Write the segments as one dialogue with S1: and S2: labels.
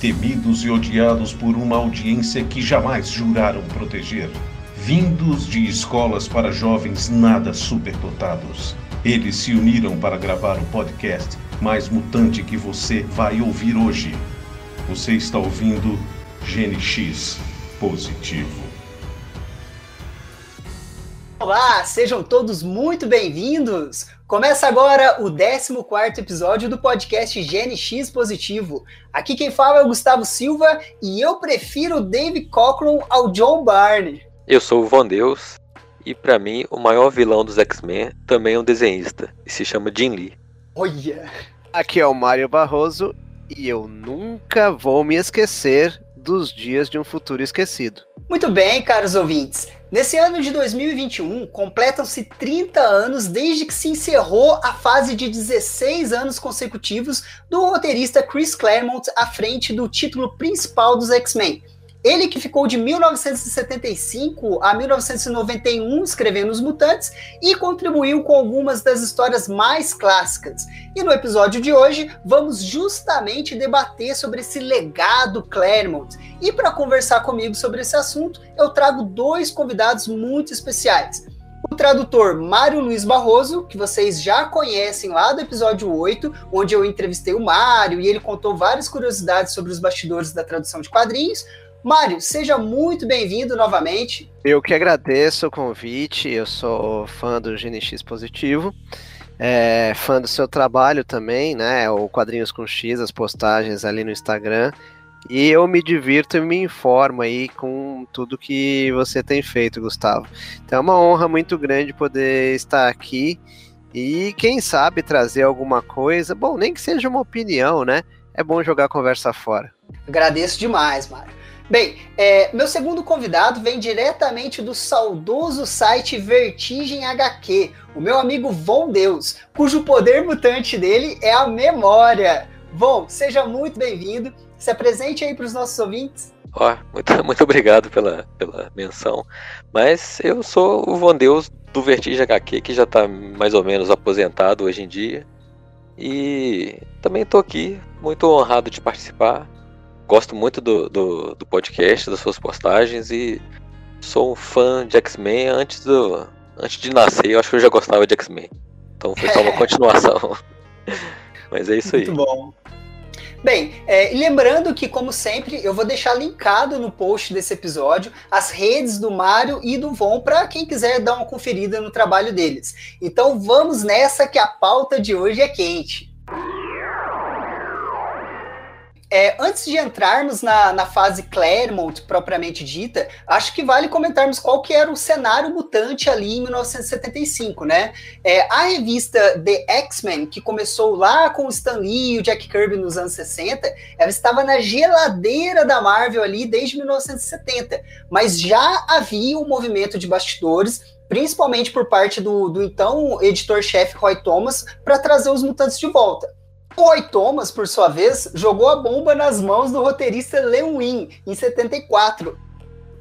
S1: temidos e odiados por uma audiência que jamais juraram proteger. Vindos de escolas para jovens nada superdotados. Eles se uniram para gravar o podcast mais mutante que você vai ouvir hoje. Você está ouvindo GNX Positivo.
S2: Olá, sejam todos muito bem-vindos. Começa agora o 14 episódio do podcast GNX Positivo. Aqui quem fala é o Gustavo Silva e eu prefiro o Dave Cochran ao John Barney.
S3: Eu sou o Von Deus e para mim o maior vilão dos X-Men também é um desenhista e se chama Jim Lee.
S2: Olha!
S4: Aqui é o Mário Barroso e eu nunca vou me esquecer dos dias de um futuro esquecido.
S2: Muito bem, caros ouvintes. Nesse ano de 2021, completam-se 30 anos desde que se encerrou a fase de 16 anos consecutivos do roteirista Chris Claremont à frente do título principal dos X-Men. Ele que ficou de 1975 a 1991 escrevendo Os Mutantes e contribuiu com algumas das histórias mais clássicas. E no episódio de hoje vamos justamente debater sobre esse legado Claremont. E para conversar comigo sobre esse assunto, eu trago dois convidados muito especiais. O tradutor Mário Luiz Barroso, que vocês já conhecem lá do episódio 8, onde eu entrevistei o Mário e ele contou várias curiosidades sobre os bastidores da tradução de quadrinhos. Mário, seja muito bem-vindo novamente.
S4: Eu que agradeço o convite, eu sou fã do GNX Positivo, é, fã do seu trabalho também, né? O Quadrinhos com X, as postagens ali no Instagram. E eu me divirto e me informo aí com tudo que você tem feito, Gustavo. Então é uma honra muito grande poder estar aqui e, quem sabe, trazer alguma coisa. Bom, nem que seja uma opinião, né? É bom jogar a conversa fora.
S2: Agradeço demais, Mário. Bem, é, meu segundo convidado vem diretamente do saudoso site Vertigem HQ, o meu amigo Von Deus, cujo poder mutante dele é a memória. Von, seja muito bem-vindo. Se apresente aí para os nossos ouvintes.
S3: Oh, muito, muito obrigado pela, pela menção. Mas eu sou o Von Deus do Vertigem HQ, que já está mais ou menos aposentado hoje em dia. E também estou aqui, muito honrado de participar gosto muito do, do, do, podcast, das suas postagens e sou um fã de X-Men antes, do, antes de nascer. Eu acho que eu já gostava de X-Men. Então foi só uma continuação. Mas é isso aí.
S2: Muito bom. Bem, é, lembrando que, como sempre, eu vou deixar linkado no post desse episódio as redes do Mário e do Von para quem quiser dar uma conferida no trabalho deles. Então vamos nessa que a pauta de hoje é quente. É, antes de entrarmos na, na fase Claremont propriamente dita, acho que vale comentarmos qual que era o cenário mutante ali em 1975, né? É, a revista The X-Men, que começou lá com o Stan Lee e o Jack Kirby nos anos 60, ela estava na geladeira da Marvel ali desde 1970, mas já havia um movimento de bastidores principalmente por parte do, do então editor-chefe Roy Thomas, para trazer os mutantes de volta. Roy Thomas, por sua vez, jogou a bomba nas mãos do roteirista Lewin em 74,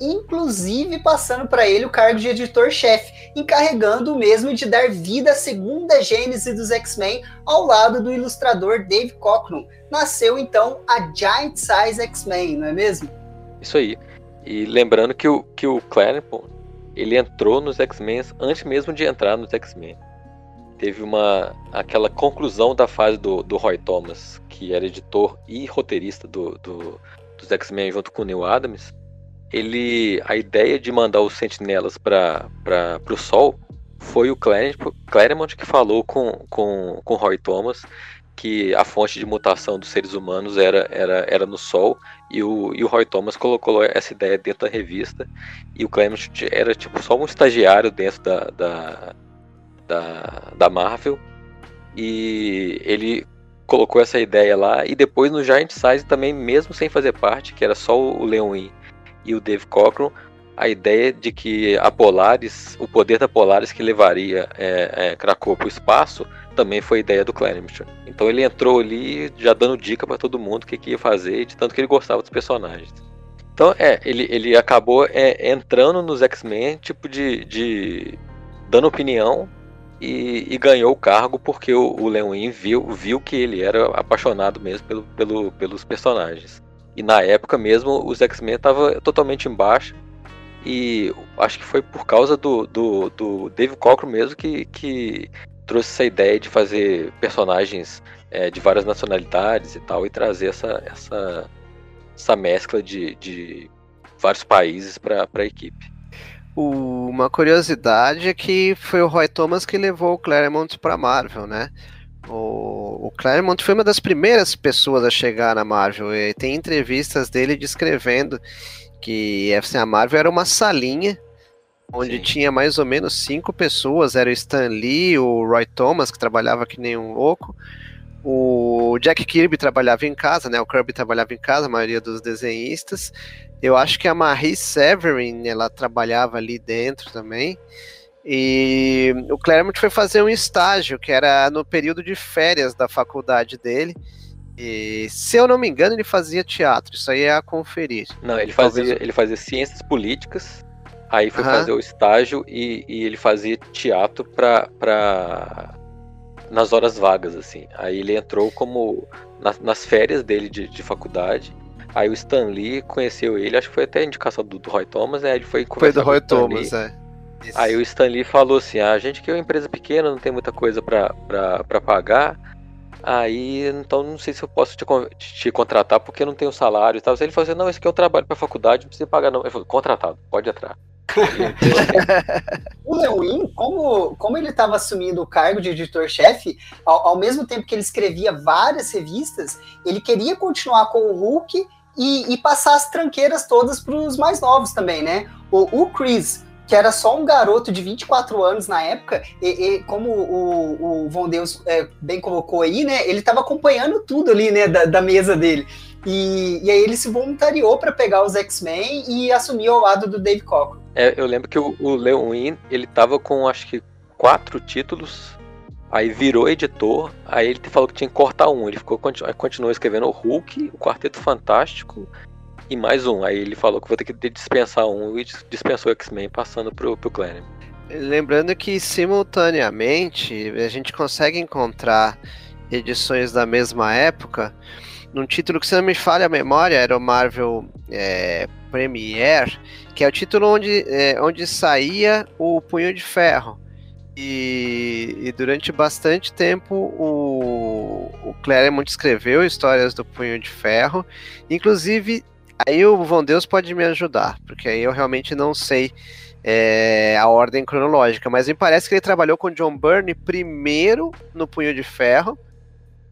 S2: inclusive passando para ele o cargo de editor-chefe, encarregando o mesmo de dar vida à segunda gênese dos X-Men ao lado do ilustrador Dave Cockrum. Nasceu então a Giant Size X-Men, não é mesmo?
S3: Isso aí. E lembrando que o, que o Claremont, ele entrou nos X-Men antes mesmo de entrar nos X-Men teve uma aquela conclusão da fase do, do Roy Thomas, que era editor e roteirista do, do dos X-Men junto com o Neil Adams. Ele, a ideia de mandar os Sentinelas para o Sol foi o Claremont que falou com, com, com Roy Thomas que a fonte de mutação dos seres humanos era, era, era no Sol e o, e o Roy Thomas colocou essa ideia dentro da revista e o Claremont era tipo só um estagiário dentro da, da da, da Marvel. E ele colocou essa ideia lá. E depois no Giant Size também, mesmo sem fazer parte, que era só o Leon e o Dave Cockrum, a ideia de que a Polaris, o poder da Polaris que levaria é, é, Krakow para o espaço, também foi ideia do Claremont. Então ele entrou ali já dando dica para todo mundo o que, que ia fazer, de tanto que ele gostava dos personagens. Então, é, ele, ele acabou é, entrando nos X-Men, tipo de, de. dando opinião e, e, ganhou o cargo porque o, o viu, viu que ele era apaixonado mesmo pelo, pelo, pelos personagens. E na época mesmo, os X-Men estavam totalmente embaixo. E acho que foi por causa do, do, do Dave Cockrum mesmo que, que trouxe essa ideia de fazer personagens é, de várias nacionalidades e tal, e trazer essa, essa, essa mescla de, de vários países para a equipe.
S4: Uma curiosidade é que foi o Roy Thomas que levou o Claremont para Marvel, né? O, o, Claremont foi uma das primeiras pessoas a chegar na Marvel. E tem entrevistas dele descrevendo que assim, a Marvel era uma salinha onde Sim. tinha mais ou menos cinco pessoas. Era o Stan Lee, o Roy Thomas, que trabalhava que nem um louco. O Jack Kirby trabalhava em casa, né? O Kirby trabalhava em casa, a maioria dos desenhistas. Eu acho que a Marie Severin, ela trabalhava ali dentro também. E o Claremont foi fazer um estágio, que era no período de férias da faculdade dele. E, se eu não me engano, ele fazia teatro. Isso aí é a conferir.
S3: Não, ele fazia, Talvez... ele fazia ciências políticas. Aí foi uhum. fazer o estágio e, e ele fazia teatro para nas horas vagas, assim. Aí ele entrou como nas, nas férias dele de, de, faculdade. Aí o Stan Lee conheceu ele, acho que foi até a indicação do, do Roy Thomas, né? Ele foi
S4: Foi do Roy Thomas, Lee. é.
S3: Isso. Aí o Stan Lee falou assim: ah, a gente que é uma empresa pequena, não tem muita coisa para pagar. Aí, então não sei se eu posso te, te contratar porque não tenho salário e tal. Ele falou assim: não, esse aqui é o trabalho para faculdade, não precisa pagar, não. Ele falou: contratado, pode entrar.
S2: o Lewin, como, como ele estava assumindo o cargo de editor-chefe, ao, ao, mesmo tempo que ele escrevia várias revistas, ele queria continuar com o Hulk e, e passar as tranqueiras todas para os mais novos também, né? O, o Chris, que era só um garoto de 24 anos na época, e, e como o, o Von Deus é, bem colocou aí, né? Ele estava acompanhando tudo ali, né, da, da mesa dele. E, e, aí ele se voluntariou para pegar os X-Men e assumir ao lado do Dave Cockrum.
S3: É, eu lembro que o, o Lewin, ele tava com acho que quatro títulos, aí virou editor, aí ele falou que tinha que cortar um, ele ficou continuou escrevendo o Hulk, o Quarteto Fantástico e mais um. Aí ele falou que vou ter que dispensar um e dispensou o X-Men passando pro, pro Claremont.
S4: Lembrando que simultaneamente a gente consegue encontrar edições da mesma época num título que, se não me falha a memória, era o Marvel é, Premiere, que é o título onde, é, onde saía o Punho de Ferro. E, e, durante bastante tempo o, o Claremont escreveu histórias do Punho de Ferro. Inclusive, aí o Von Deus pode me ajudar, porque aí eu realmente não sei é, a ordem cronológica, mas me parece que ele trabalhou com John Byrne primeiro no Punho de Ferro.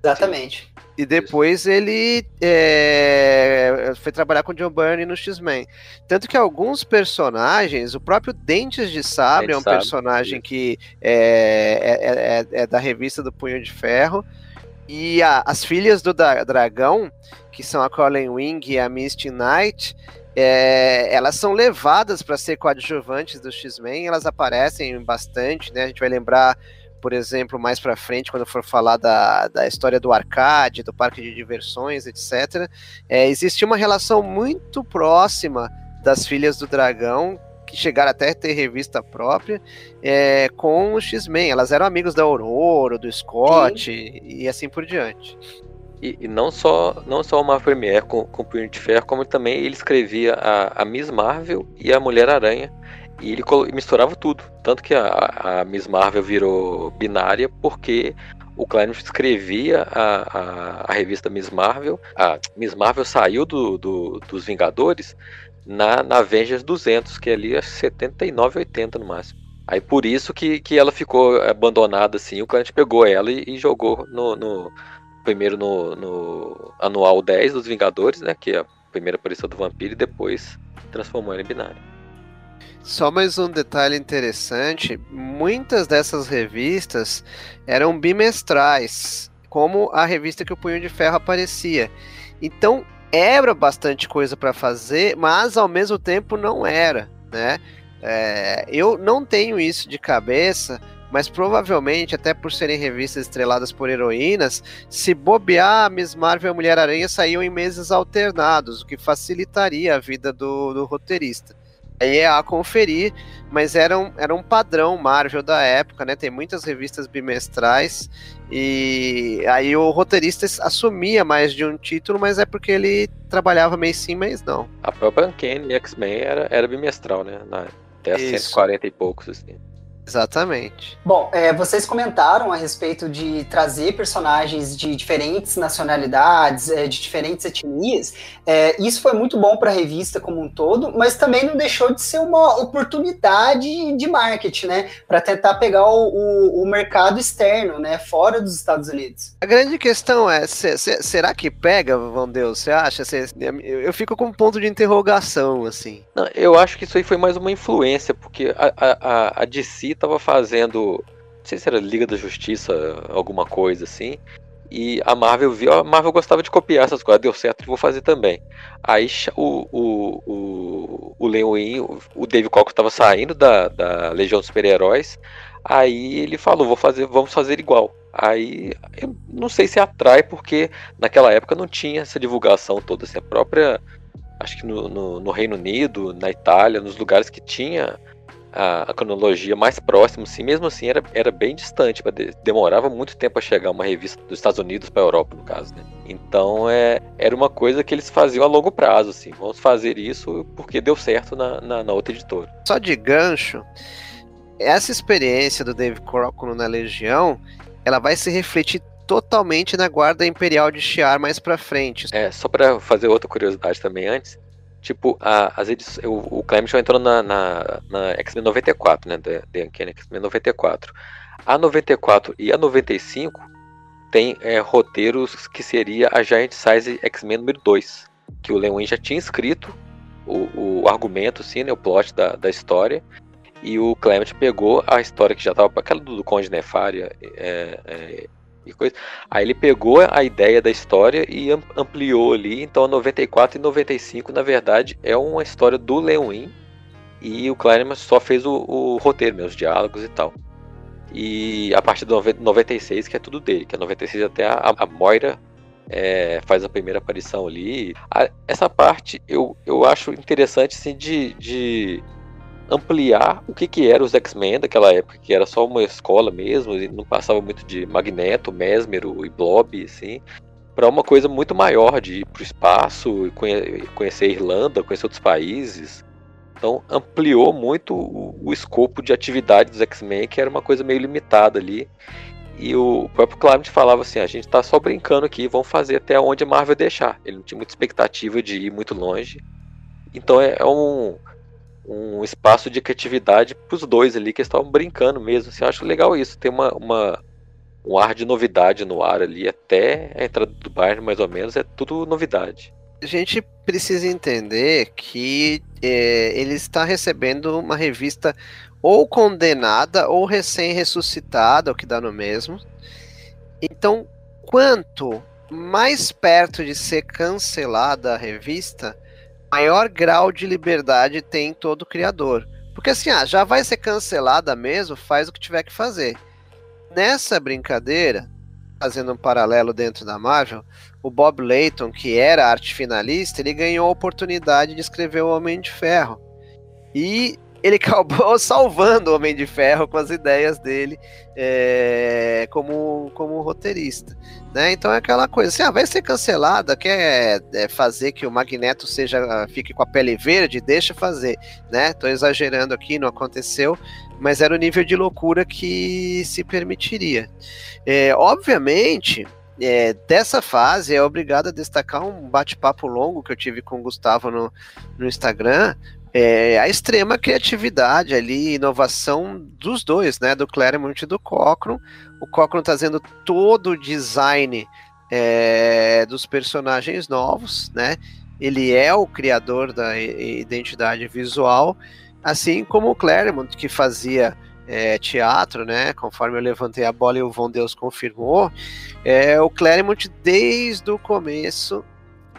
S2: Exatamente.
S4: E depois ele é, foi trabalhar com John Byrne no X-Men. Tanto que alguns personagens, o próprio Dentes de Sabre é um sabe. personagem que é, é, é, é, da revista do Punho de Ferro. E a, as filhas do da Dragão, que são a Colin Wing e a Misty Knight, é, elas são levadas para ser coadjuvantes do X-Men, elas aparecem bastante, né? A gente vai lembrar por exemplo, mais para frente, quando for falar da, da história do arcade, do parque de diversões, etc., é, existe uma relação muito próxima das Filhas do Dragão, que chegaram até a ter revista própria, é, com o X-Men. Elas eram amigos da Aurora, do Scott e, e, assim por diante.
S3: E, e, não só não só uma Premiere com, com Punho de Ferro, como também ele escrevia a, a Miss Marvel e a Mulher-Aranha, e ele misturava tudo. Tanto que a, a Miss Marvel virou binária porque o Claremont escrevia a, a, a, revista Miss Marvel. A Miss Marvel saiu do, do, dos Vingadores na, na Avengers 200, que é ali é 79, 80 no máximo. Aí por isso que, que ela ficou abandonada assim. O Claremont pegou ela e, e jogou no, no, primeiro no, no anual 10 dos Vingadores, né? Que é a primeira aparição do vampiro, e depois transformou ela em binária.
S4: Só mais um detalhe interessante: muitas dessas revistas eram bimestrais, como a revista que o Punho de Ferro aparecia. Então era bastante coisa para fazer, mas ao mesmo tempo não era, né? É, eu não tenho isso de cabeça, mas provavelmente, até por serem revistas estreladas por heroínas, se bobear, Miss Marvel e a Mulher-Aranha saíam em meses alternados, o que facilitaria a vida do, do roteirista. Aí é a conferir, mas era um, era um padrão Marvel da época, né? Tem muitas revistas bimestrais e aí o roteirista assumia mais de um título, mas é porque ele trabalhava mês sim, mês não.
S3: A própria Uncanny X-Men era, era bimestral, né? Na, até Isso. 140 e poucos, assim.
S4: Exatamente.
S2: Bom, é, vocês comentaram a respeito de trazer personagens de diferentes nacionalidades, é, de diferentes etnias. É, isso foi muito bom para a revista como um todo, mas também não deixou de ser uma oportunidade de marketing, né? Para tentar pegar o, o, o, mercado externo, né? Fora dos Estados Unidos.
S4: A grande questão é: se, se, será que pega, Vão Deus? Você acha? eu fico com um ponto de interrogação, assim.
S3: Não, eu acho que isso aí foi mais uma influência, porque a, a, a DC tava fazendo. Não sei se era Liga da Justiça, alguma coisa assim. E a Marvel viu, a Marvel gostava de copiar essas coisas, deu certo, vou fazer também. Aí o, o, o, o Leoin, o Dave Cockle estava saindo da, da Legião dos Super-Heróis, aí ele falou, vou fazer, vamos fazer igual. Aí eu não sei se atrai, porque naquela época não tinha essa divulgação toda, assim, a própria. Acho que no, no, no Reino Unido, na Itália, nos lugares que tinha a, a, cronologia mais próxima, sim, mesmo assim era, era bem distante, demorava muito tempo a chegar uma revista dos Estados Unidos para a Europa, no caso, né? Então é, era uma coisa que eles faziam a longo prazo, assim, vamos fazer isso porque deu certo na, na, na outra editora.
S4: Só de gancho, essa experiência do Dave Crockett na Legião, ela vai se refletir totalmente na Guarda Imperial de Shi'ar mais para frente.
S3: É, só para fazer outra curiosidade também antes, Tipo, a, as edições, o, o Clement entrou na, na, na X-Men 94, né? Da, da Uncanny X-Men 94. A 94 e a 95 tem é, roteiros que seria a Giant Size X-Men número 2. Que o Lewin já tinha escrito o, o argumento, sim, né, o plot da, da história. E o Clement pegou a história que já estava aquela do, do Conde Nefária é, é, e coisa. Aí ele pegou a ideia da história e ampliou ali. Então, a 94 e 95, na verdade, é uma história do Lewin. E o Kleinman só fez o, o roteiro, meus diálogos e tal. E a partir do 96, que é tudo dele, que é 96 até a, a Moira é, faz a primeira aparição ali. A, essa parte eu, eu acho interessante assim, de, de ampliar o que, que era os X-Men daquela época, que era só uma escola mesmo, e não passava muito de Magneto, Mesmero e Blob, assim, para uma coisa muito maior, de ir para o espaço, conhecer a Irlanda, conhecer outros países. Então ampliou muito o, o escopo de atividade dos X-Men, que era uma coisa meio limitada ali. E o próprio Clement falava assim: a gente está só brincando aqui, vamos fazer até onde a Marvel deixar. Ele não tinha muita expectativa de ir muito longe. Então é, é um, um espaço de criatividade para os dois ali que estavam brincando mesmo. Assim, eu acho legal isso, tem uma, uma, um ar de novidade no ar ali, até a entrada do Bayern, mais ou menos, é tudo novidade.
S4: A gente precisa entender que é, ele está recebendo uma revista ou condenada ou recém-ressuscitada, o que dá no mesmo. Então, quanto mais perto de ser cancelada a revista, maior grau de liberdade tem todo criador. Porque assim, ah, já vai ser cancelada mesmo, faz o que tiver que fazer. Nessa brincadeira, fazendo um paralelo dentro da Marvel, o Bob Layton, que era arte finalista, ele ganhou a oportunidade de escrever o Homem de Ferro. E ele acabou salvando o Homem de Ferro com as ideias dele é, como, como roteirista. Né? Então é aquela coisa assim, ah, vai ser cancelada, quer é, fazer que o Magneto seja fique com a pele verde, deixa fazer, né? Tô exagerando aqui, não aconteceu, mas era o nível de loucura que se permitiria. É, obviamente, é, dessa fase é obrigado a destacar um bate-papo longo que eu tive com o Gustavo no, no Instagram, é, a extrema criatividade ali, inovação dos dois, né? Do Claremont e do Cochran. O Cochran trazendo todo o design é, dos personagens novos, né? Ele é o criador da identidade visual, assim como o Claremont, que fazia é, teatro, né? Conforme eu levantei a bola e o Von Deus confirmou, é, o Claremont, desde o começo,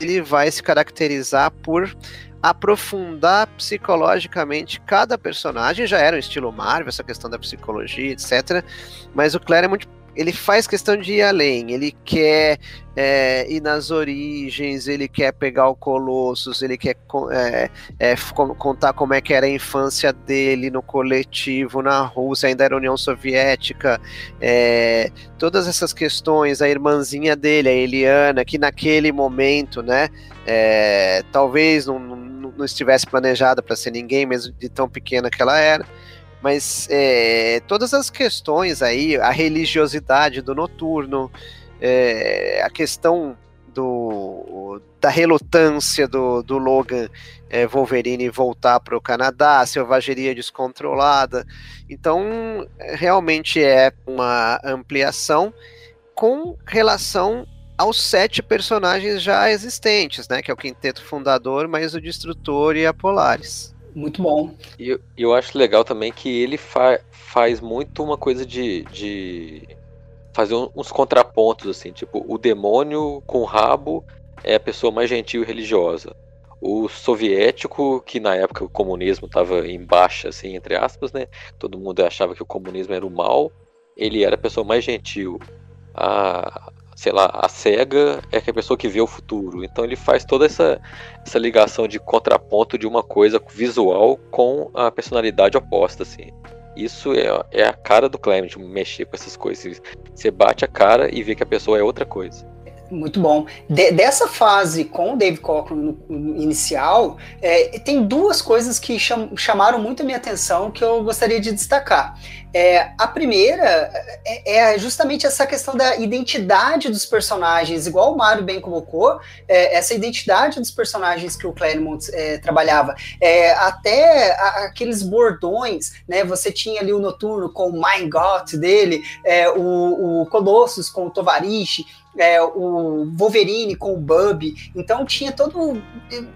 S4: ele vai se caracterizar por aprofundar psicologicamente cada personagem. Já era um estilo Marvel, essa questão da psicologia, etc. Mas o Claremont ele faz questão de ir além, ele quer é, ir nas origens, ele quer pegar o Colossus, ele quer é, é, contar como é que era a infância dele no coletivo, na Rússia, ainda era União Soviética, é, todas essas questões, a irmãzinha dele, a Eliana, que naquele momento, né, é, talvez não, não, não estivesse planejada para ser ninguém, mesmo de tão pequena que ela era, mas é, todas as questões aí, a religiosidade do noturno, é, a questão do, da relutância do, do Logan é, Wolverine voltar para o Canadá, selvageria descontrolada. Então, realmente é uma ampliação com relação aos sete personagens já existentes, né? Que é o quinteto fundador, mais o Destrutor e a Polaris.
S2: Muito bom.
S3: E eu, eu acho legal também que ele fa faz muito uma coisa de, de fazer uns contrapontos, assim, tipo, o demônio com rabo é a pessoa mais gentil e religiosa. O soviético, que na época o comunismo estava em baixa, assim, entre aspas, né? Todo mundo achava que o comunismo era o mal, ele era a pessoa mais gentil. A, sei lá, a cega é a pessoa que vê o futuro. Então ele faz toda essa, essa ligação de contraponto de uma coisa visual com a personalidade oposta, assim. Isso é, é a cara do Clement, mexer com essas coisas. Você bate a cara e vê que a pessoa é outra coisa.
S2: Muito bom. De, dessa fase com o Dave Cockrum no, inicial, é, tem duas coisas que cham, chamaram muito a minha atenção que eu gostaria de destacar. É, a primeira é, é, justamente essa questão da identidade dos personagens, igual o Mário bem colocou, é, essa identidade dos personagens que o Claremont é, trabalhava. É, até a, aqueles bordões, né? Você tinha ali o Noturno com o Mein Gott dele, o, o Colossus com o Tovarishi, é, o Wolverine com o Bub. Então tinha todo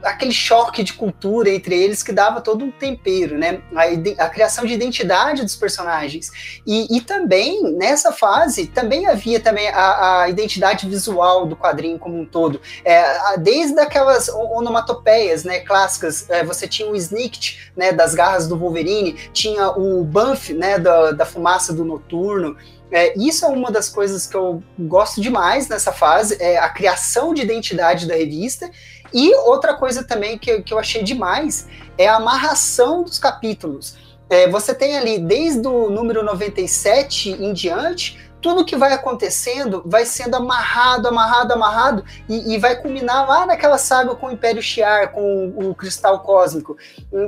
S2: aquele choque de cultura entre eles que dava todo um tempero, né? A, a criação de identidade dos personagens. E, e, também, nessa fase, também havia também a, a, identidade visual do quadrinho como um todo. É, desde aquelas onomatopeias né, clássicas, é, você tinha o Snicked, né, das garras do Wolverine, tinha o Banff, né, da, da fumaça do Noturno, é, isso é uma das coisas que eu gosto demais nessa fase, é a criação de identidade da revista. E outra coisa também que, que eu achei demais é a amarração dos capítulos. É, você tem ali, desde o número 97 em diante, tudo que vai acontecendo vai sendo amarrado, amarrado, amarrado, e, e, vai culminar lá naquela saga com o Império Shi'ar, com o, o Cristal Cósmico.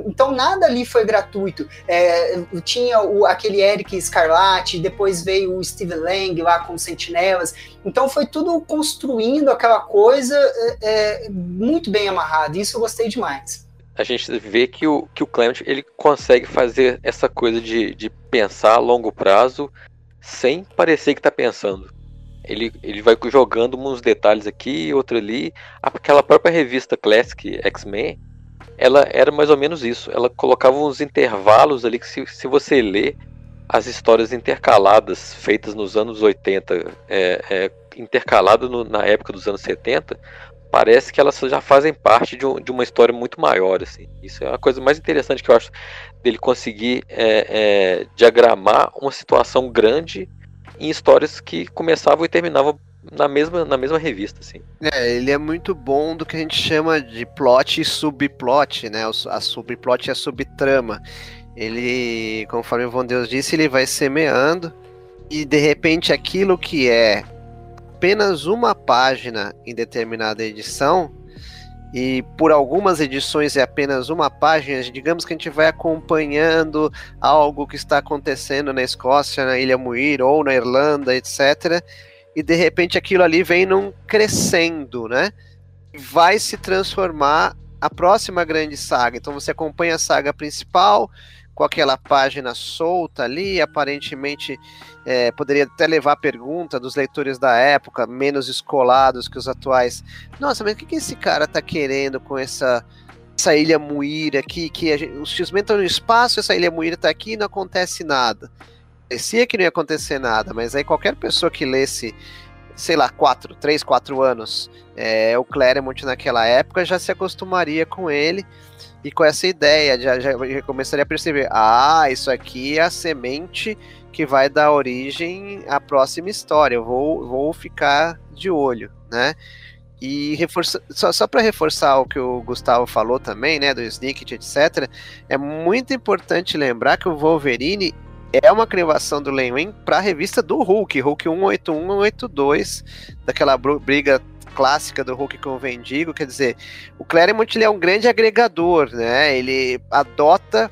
S2: Então nada ali foi gratuito. É, tinha o, aquele Eric Scarlatti, depois veio o Steve Lang lá com Sentinelas. Então foi tudo construindo aquela coisa é, é, muito bem amarrado. Isso eu gostei demais
S3: a gente vê que o, que o Clement ele consegue fazer essa coisa de, de pensar a longo prazo sem parecer que está pensando. Ele, ele vai jogando uns detalhes aqui, outro ali. Aquela própria revista Classic X-Men, ela era mais ou menos isso. Ela colocava uns intervalos ali que se, se você ler as histórias intercaladas feitas nos anos 80, é, é, intercalado no, na época dos anos 70, parece que elas já fazem parte de, um, de, uma história muito maior. Assim. Isso é a coisa mais interessante que eu acho dele conseguir é, é, diagramar uma situação grande em histórias que começavam e terminavam na mesma, na mesma revista, assim.
S4: É, ele é muito bom do que a gente chama de plot e subplot, né? A subplot e a subtrama. Ele, conforme o Von Deus disse, ele vai semeando e de repente aquilo que é apenas uma página em determinada edição, e por algumas edições é apenas uma página, digamos que a gente vai acompanhando algo que está acontecendo na Escócia, na Ilha Muir ou na Irlanda, etc. E de repente aquilo ali vem num crescendo, né? Vai se transformar a próxima grande saga. Então você acompanha a saga principal, com aquela página solta ali, aparentemente é, poderia até levar a pergunta dos leitores da época, menos escolados que os atuais. Nossa, mas o que, que esse cara tá querendo com essa, essa ilha Muir aqui? Que gente, os X-Men estão no espaço, essa ilha Muir tá aqui e não acontece nada. Parecia que não ia acontecer nada, mas aí qualquer pessoa que lesse, sei lá, quatro, três, quatro anos, é, o Claremont naquela época já se acostumaria com ele e com essa ideia, já, já, já começaria a perceber, ah, isso aqui é a semente que vai dar origem à próxima história, eu vou, vou ficar de olho, né? E reforça, só, só para reforçar o que o Gustavo falou também, né, do Snicket, etc., é muito importante lembrar que o Wolverine é uma criação do Len para a revista do Hulk, Hulk 181 182, daquela briga clássica do Hulk com o Vendigo, quer dizer, o Claremont ele é um grande agregador, né? Ele adota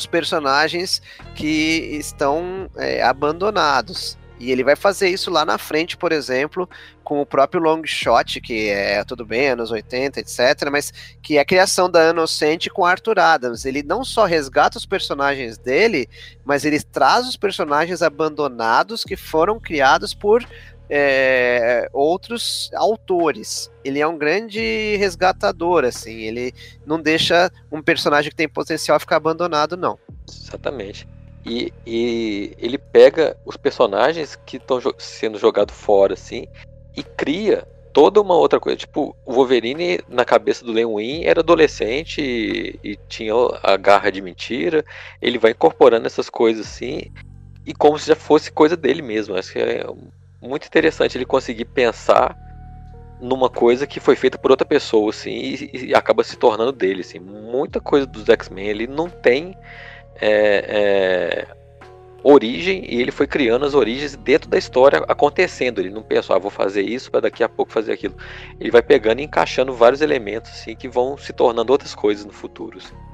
S4: os personagens que estão é, abandonados. E ele vai fazer isso lá na frente, por exemplo, com o próprio Long Shot, que é tudo bem, anos 80, etc., mas que é a criação da Inocente com Arthur Adams. Ele não só resgata os personagens dele, mas ele traz os personagens abandonados que foram criados por é, outros autores. Ele é um grande resgatador, assim. Ele não deixa um personagem que tem potencial ficar abandonado, não.
S3: Exatamente. E, e ele pega os personagens que estão jo sendo jogados fora, assim, e cria toda uma outra coisa. Tipo, o Wolverine, na cabeça do Len Wein, era adolescente e, e, tinha a garra de mentira. Ele vai incorporando essas coisas assim, e como se já fosse coisa dele mesmo. Acho que é muito interessante ele conseguir pensar numa coisa que foi feita por outra pessoa, assim, e, e acaba se tornando dele, assim. Muita coisa dos X-Men ele não tem é, é, origem e ele foi criando as origens dentro da história acontecendo. Ele não pensou, ah, vou fazer isso para daqui a pouco fazer aquilo. Ele vai pegando e encaixando vários elementos assim que vão se tornando outras coisas no futuro. Assim.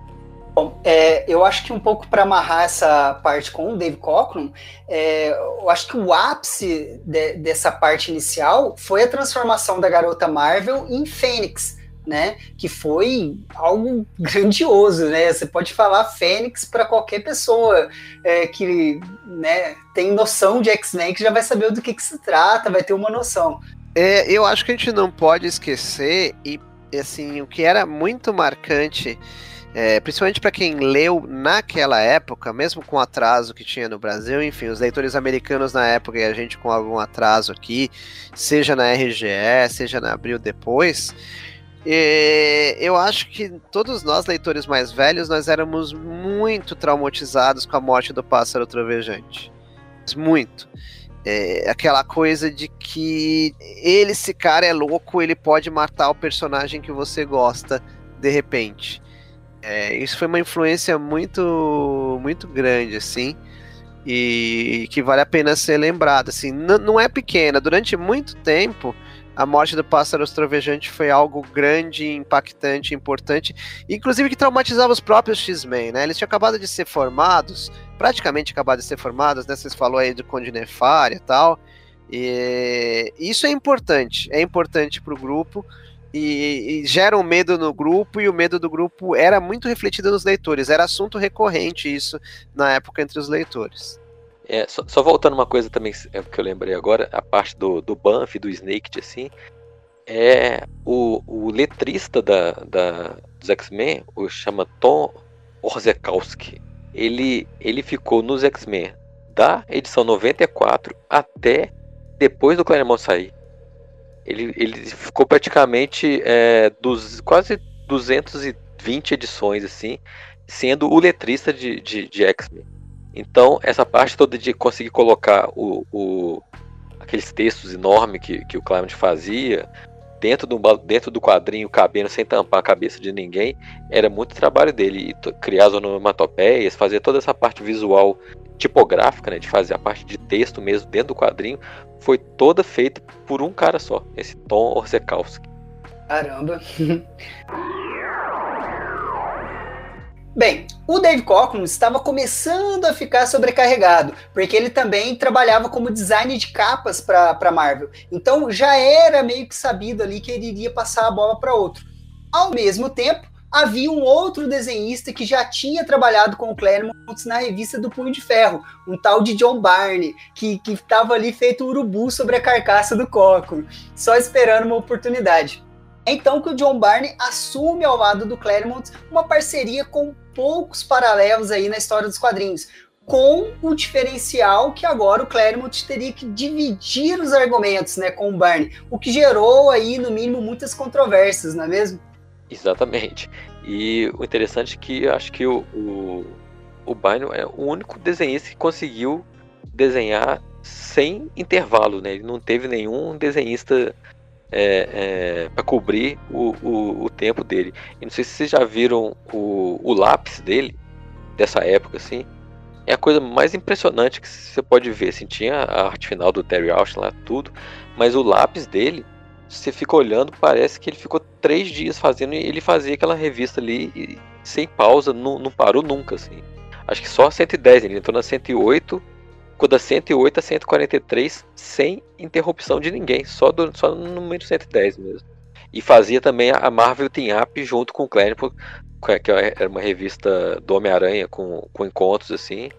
S2: Bom, é, eu acho que um pouco para amarrar essa parte com o Dave Cockrum, é, eu acho que o ápice de, dessa parte inicial foi a transformação da garota Marvel em Fênix né? Que foi algo grandioso, né? Você pode falar Fênix para qualquer pessoa é, que né, tem noção de X-Men, que já vai saber do que, que se trata, vai ter uma noção.
S4: É, eu acho que a gente não pode esquecer, e assim, o que era muito marcante. É, principalmente para quem leu naquela época, mesmo com o atraso que tinha no Brasil, enfim, os leitores americanos na época e a gente com algum atraso aqui, seja na RGE, seja na Abril depois, e eu acho que todos nós, leitores mais velhos, nós éramos muito traumatizados com a morte do pássaro trovejante. Muito. É, aquela coisa de que ele, esse cara é louco, ele pode matar o personagem que você gosta de repente. É, isso foi uma influência muito, muito grande, assim, e que vale a pena ser lembrado. Assim, não é pequena. Durante muito tempo, a morte do pássaro trovejante foi algo grande, impactante, importante, inclusive que traumatizava os próprios X-Men, né? Eles tinham acabado de ser formados, praticamente acabado de ser formados, né? Vocês falou aí do Conde Nefária e tal. E isso é importante, é importante para o grupo e, e, gera um medo no grupo e o medo do grupo era muito refletido nos leitores, era assunto recorrente isso na época entre os leitores.
S3: É, só, só, voltando uma coisa também é, que eu lembrei agora, a parte do, do Banff, do Snake, assim, é o, o letrista da, da, dos X-Men, o chama Tom Orzekowski. Ele, ele ficou nos X-Men da edição 94 até depois do Claremont sair. Ele, ele ficou praticamente é, dos, quase 220 edições, assim, sendo o letrista de, de, de X-Men. Então, essa parte toda de conseguir colocar o, o aqueles textos enormes que, que o Clement fazia dentro do, dentro do quadrinho, cabendo sem tampar a cabeça de ninguém, era muito trabalho dele. Criar as onomatopeias, fazer toda essa parte visual tipográfica, né, de fazer a parte de texto mesmo dentro do quadrinho, foi toda feita por um cara só, esse Tom Orzekowski.
S2: Caramba! Bem, o Dave Cockrum estava começando a ficar sobrecarregado, porque ele também trabalhava como designer de capas para Marvel. Então já era meio que sabido ali que ele iria passar a bola para outro. Ao mesmo tempo, havia um outro desenhista que já tinha trabalhado com o Claremont na revista do Punho de Ferro, um tal de John Barney, que estava ali feito urubu sobre a carcaça do Cockrum, só esperando uma oportunidade. É então que o John Barney assume ao lado do Claremont uma parceria com poucos paralelos aí na história dos quadrinhos, com o diferencial que agora o Claremont teria que dividir os argumentos né, com o Barney, o que gerou aí, no mínimo, muitas controvérsias, não é mesmo?
S3: Exatamente. E o interessante é que acho que o, o, o Bynum é o único desenhista que conseguiu desenhar sem intervalo, né? Ele não teve nenhum desenhista é, é, para cobrir o, o, o, tempo dele. E não sei se vocês já viram o, o lápis dele, dessa época, assim. É a coisa mais impressionante que você pode ver. Assim, tinha a arte final do Terry Austin lá, tudo, mas o lápis dele, você fica olhando, parece que ele ficou três dias fazendo e ele fazia aquela revista ali e, sem pausa, não, não parou nunca, assim. Acho que só 110, ele entrou na 108 ficou da 108 a 143 sem interrupção de ninguém, só, do, só no número 110 mesmo. E fazia também a Marvel Team Up junto com o Claremont, que era uma revista do Homem-Aranha com, com encontros assim.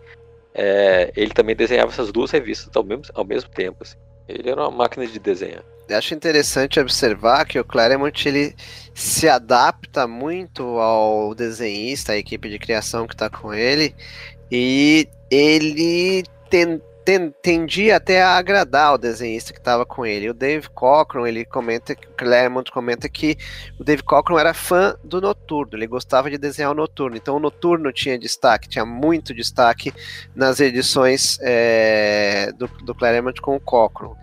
S3: É, ele também desenhava essas duas revistas ao mesmo, ao mesmo tempo. Assim. Ele era uma máquina de desenhar.
S4: Eu acho interessante observar que o Claremont ele se adapta muito ao desenhista, à equipe de criação que está com ele, e ele ten, ten, tendia até a agradar o desenhista que estava com ele. O Dave Cockrum, ele comenta, Claremont comenta que o Dave Cockrum era fã do Noturno, ele gostava de desenhar o Noturno. Então o Noturno tinha destaque, tinha muito destaque nas edições é, do, do Claremont com o Cockrum.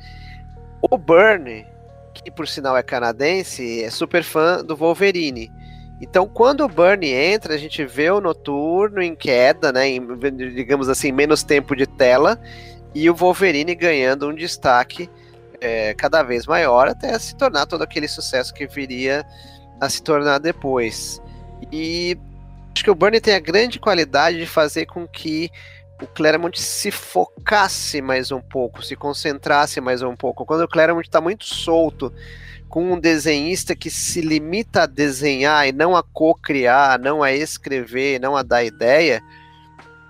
S4: O Burn, que por sinal é canadense, é super fã do Wolverine. Então, quando o Burnie entra, a gente vê o Noturno em queda, né, em, digamos assim, menos tempo de tela, e o Wolverine ganhando um destaque é, cada vez maior, até se tornar todo aquele sucesso que viria a se tornar depois. E acho que o Burnie tem a grande qualidade de fazer com que o Claremont se focasse mais um pouco, se concentrasse mais um pouco. Quando o Claremont está muito solto com um desenhista que se limita a desenhar e não a co-criar, não a escrever, não a dar ideia,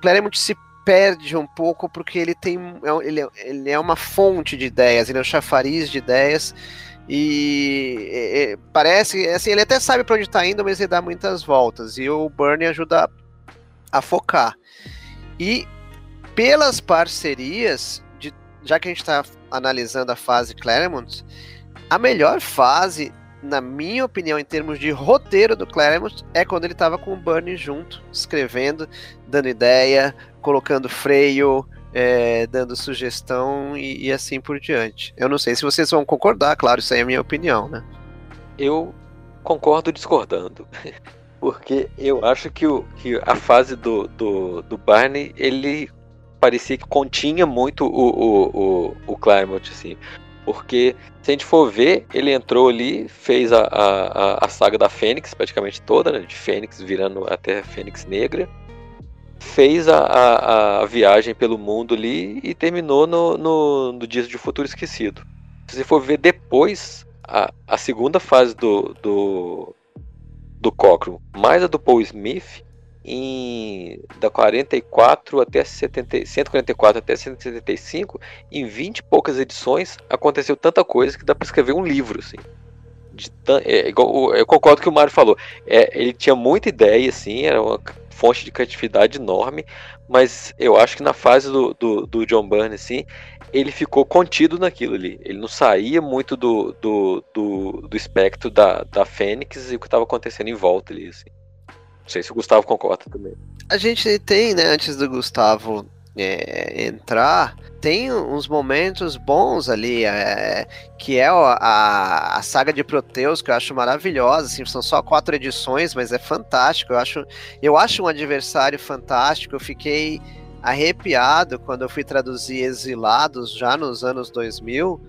S4: Claremont se perde um pouco porque ele tem é ele, é, ele é uma fonte de ideias, ele é um chafariz de ideias e, parece assim ele até sabe para onde está indo, mas ele dá muitas voltas e o Bernie ajuda a, a focar e pelas parcerias de, já que a gente está analisando a fase Claremont a melhor fase, na minha opinião, em termos de roteiro do Claremont, é quando ele estava com o Bernie junto, escrevendo, dando ideia, colocando freio, é, dando sugestão e, e, assim por diante. Eu não sei se vocês vão concordar, claro, isso aí é a minha opinião, né?
S3: Eu concordo discordando. Porque eu acho que, o, que a fase do, do, do Barney, ele parecia que continha muito o, o, o, o Claremont, assim. Porque, se a gente for ver, ele entrou ali, fez a, a, a saga da Fênix, praticamente toda, né, de Fênix virando até Fênix Negra. Fez a, a, a, viagem pelo mundo ali e terminou no, no, no Dias de Futuro Esquecido. Se você for ver depois, a, a segunda fase do, do, do Cochrane, mais a do Paul Smith, em da 44 até 70, 144 até 175, em 20 e poucas edições, aconteceu tanta coisa que dá para escrever um livro, assim. De, é, igual, eu concordo com o que o Mário falou. É, ele tinha muita ideia, assim, era uma fonte de criatividade enorme, mas eu acho que na fase do, do, do John Byrne, assim, ele ficou contido naquilo ali. Ele não saía muito do, do, do, do espectro da, da Fênix e o que estava acontecendo em volta ali, assim. Não sei se o Gustavo concorda também.
S4: A gente tem, né, antes do Gustavo é, entrar, tem uns momentos bons ali, é, que é a, a, saga de Proteus, que eu acho maravilhosa, assim, são só quatro edições, mas é fantástico, eu acho, eu acho um adversário fantástico, eu fiquei arrepiado quando eu fui traduzir Exilados já nos anos 2000,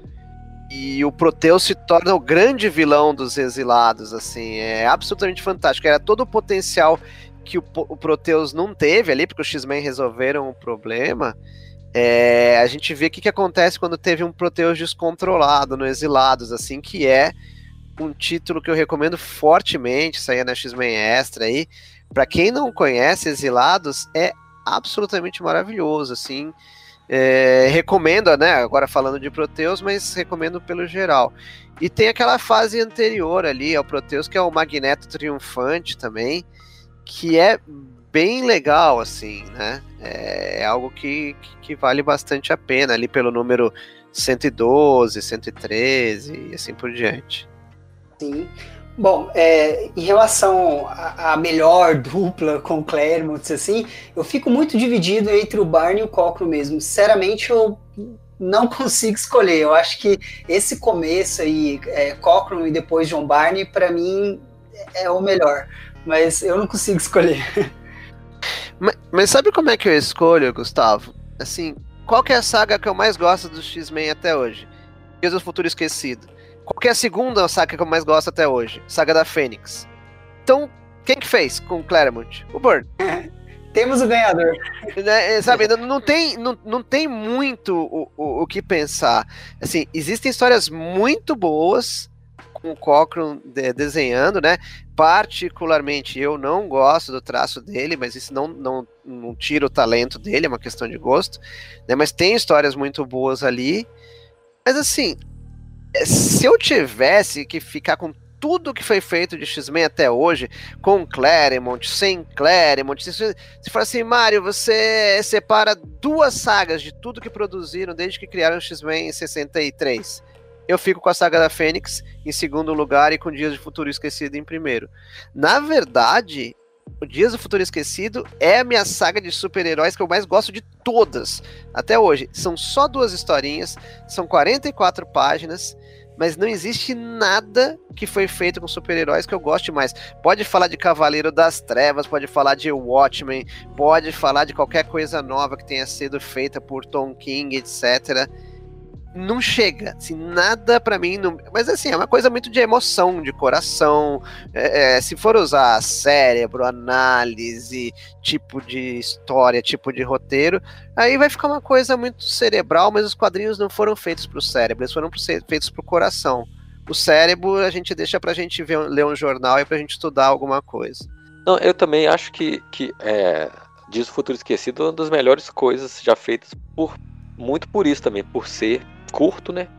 S4: e o Proteus se torna o grande vilão dos exilados, assim, é absolutamente fantástico. Era todo o potencial que o, o Proteus não teve ali, porque os X-Men resolveram o problema. É, a gente vê o que, que acontece quando teve um Proteus descontrolado no Exilados, assim, que é um título que eu recomendo fortemente, sair na X-Men Extra aí. Para quem não conhece Exilados, é absolutamente maravilhoso, assim. É, recomendo, né? Agora falando de Proteus, mas recomendo pelo geral. E tem aquela fase anterior ali ao Proteus, que é o Magneto Triunfante também, que é bem legal, assim, né? É, é algo que, que vale bastante a pena ali pelo número 112, 113 e assim por diante.
S2: Sim. Bom, é, em relação à melhor dupla com o Claremont, assim, eu fico muito dividido entre o Barney e o Cochran mesmo. Sinceramente, eu não consigo escolher. Eu acho que esse começo aí, é, Cochran e depois John Barney, para mim é o melhor. Mas eu não consigo escolher.
S4: Mas, mas, sabe como é que eu escolho, Gustavo? Assim, qual que é a saga que eu mais gosto do X-Men até hoje? Dias do Futuro Esquecido. Qual que é a segunda saga que eu mais gosto até hoje? Saga da Fênix. Então, quem que fez com o Claremont? O Burn.
S2: Temos o ganhador.
S4: Né, é, sabe, não, não, tem, não, não tem muito o, o, o, que pensar. Assim, existem histórias muito boas com o Cochran de, desenhando, né? Particularmente, eu não gosto do traço dele, mas isso não, não, não tira o talento dele, é uma questão de gosto. Né? Mas tem histórias muito boas ali. Mas assim, se eu tivesse que ficar com tudo que foi feito de X-Men até hoje, com Claremont, sem Claremont, se, for assim, Mário, você separa duas sagas de tudo que produziram desde que criaram X-Men em 63. Eu fico com a saga da Fênix em segundo lugar e com Dias de Futuro Esquecido em primeiro. Na verdade, o Dias do Futuro Esquecido é a minha saga de super-heróis que eu mais gosto de todas até hoje. São só duas historinhas, são 44 páginas mas não existe nada que foi feito com super-heróis que eu goste mais. Pode falar de Cavaleiro das Trevas, pode falar de Watchmen, pode falar de qualquer coisa nova que tenha sido feita por Tom King, etc não chega, assim, nada para mim, não... mas assim, é uma coisa muito de emoção, de coração, é, é, se for usar cérebro, análise, tipo de história, tipo de roteiro, aí vai ficar uma coisa muito cerebral, mas os quadrinhos não foram feitos para o cérebro, eles foram feitos para o coração. O cérebro a gente deixa pra gente ver, ler um jornal e pra gente estudar alguma coisa.
S3: Não, eu também acho que, que é, Diz o Futuro Esquecido é uma das melhores coisas já feitas por muito por isso também, por ser curto, né?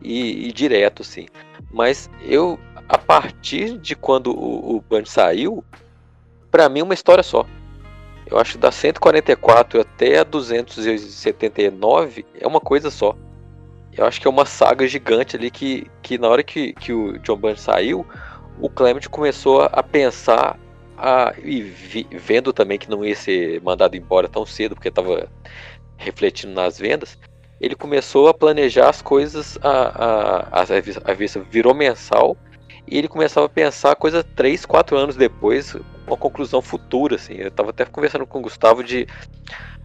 S3: E, e direto, assim. Mas eu, a partir de quando o, o Band saiu, para mim é uma história só. Eu acho que da 144 até a 279 é uma coisa só. Eu acho que é uma saga gigante ali que, que na hora que, que o John Byrne saiu, o Clement começou a pensar a, e vi, vendo também que não ia ser mandado embora tão cedo, porque estava refletindo nas vendas, ele começou a planejar as coisas, a, a, a, revista virou mensal, e ele começava a pensar coisa três, quatro anos depois, uma conclusão futura, assim. Eu estava até conversando com o Gustavo de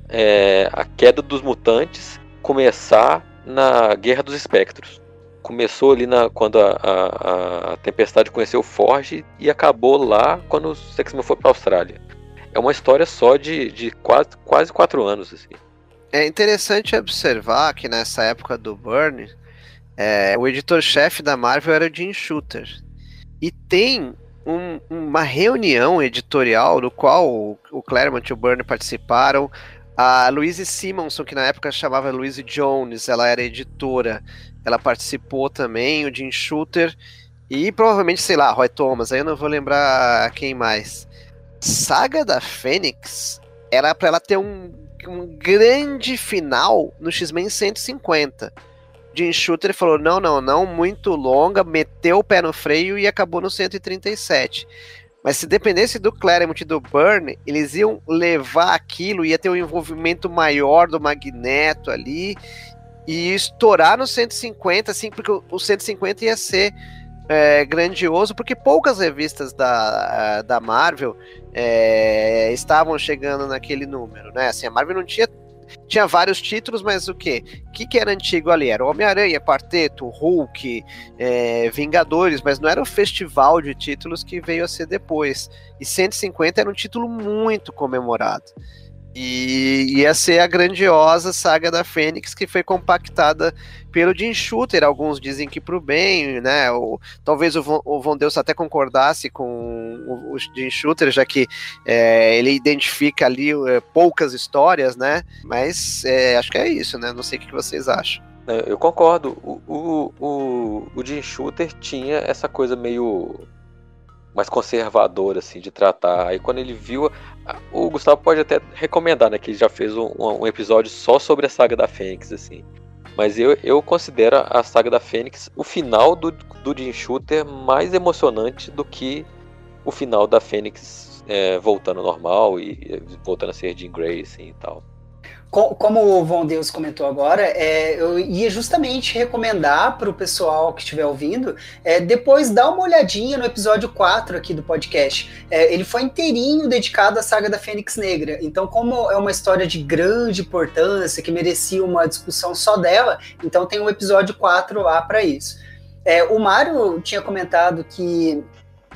S3: é, a queda dos mutantes começar na Guerra dos Espectros. Começou ali na, quando a, a, a Tempestade conheceu o Forge e acabou lá quando o X-Men foi para a Austrália. É uma história só de, de quase, quase quatro anos. Assim.
S4: É interessante observar que nessa época do Burn, é, o editor-chefe da Marvel era o Jim Shooter. E tem um, uma reunião editorial do qual o, o Claremont e o Byrne participaram. A Louise Simonson, que na época chamava Louise Jones, ela era editora, ela participou também, o Jim Shooter e provavelmente, sei lá, Roy Thomas, aí eu não vou lembrar quem mais. Saga da Fênix era para ela ter um um grande final no X-Men 150. Jim Shooter falou: não, não, não, muito longa, meteu o pé no freio e acabou no 137. Mas se dependesse do Claremont e do Burn, eles iam levar aquilo, ia ter um envolvimento maior do Magneto ali, e estourar no 150, assim, porque o 150 ia ser é, grandioso, porque poucas revistas da, da Marvel é, estavam chegando naquele número, né? Assim, a Marvel não tinha tinha vários títulos, mas o que? O que, que era antigo ali? Era Homem-Aranha, Quarteto, Hulk, é, Vingadores, mas não era o festival de títulos que veio a ser depois. E 150 era um título muito comemorado. E ia ser a grandiosa saga da Fênix que foi compactada pelo Jim Shooter. Alguns dizem que pro bem, né? Ou, talvez o Von, o Von Deus até concordasse com o, o Jim Shooter, já que é, ele identifica ali é, poucas histórias, né? Mas é, acho que é isso, né? Não sei o que vocês acham.
S3: É, eu concordo. O, o, o, o Jim Shooter tinha essa coisa meio mais conservador, assim, de tratar. Aí quando ele viu. O Gustavo pode até recomendar, né? Que ele já fez um, um episódio só sobre a saga da Fênix, assim. Mas eu, eu considero a saga da Fênix o final do, do Jim Shooter mais emocionante do que o final da Fênix é, voltando ao normal e voltando a ser Jean Grey assim, e tal
S2: como o Von Deus comentou agora, é, eu ia justamente recomendar para o pessoal que estiver ouvindo, é, depois dar uma olhadinha no episódio 4 aqui do podcast. É, ele foi inteirinho dedicado à saga da Fênix Negra. Então, como é uma história de grande importância, que merecia uma discussão só dela, então tem um episódio 4 lá para isso. É, o Mário tinha comentado que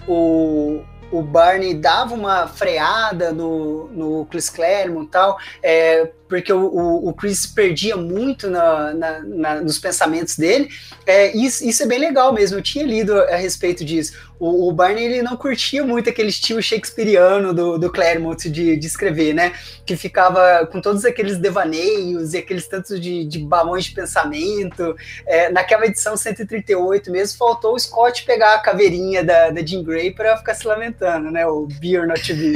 S2: o, o Barney dava uma freada no, no Chris Claremont e tal, é, porque o, o, o, Chris perdia muito na, na, na, nos pensamentos dele. É, isso, isso, é bem legal mesmo, eu tinha lido a respeito disso. O, o Barney ele não curtia muito aquele estilo shakespeariano do, do Claremont de, de escrever, né? Que ficava com todos aqueles devaneios e aqueles tantos de, de balões de pensamento. É, naquela edição 138 mesmo, faltou o Scott pegar a caveirinha da, da Jean Grey para ficar se lamentando, né? O Beer Not Be.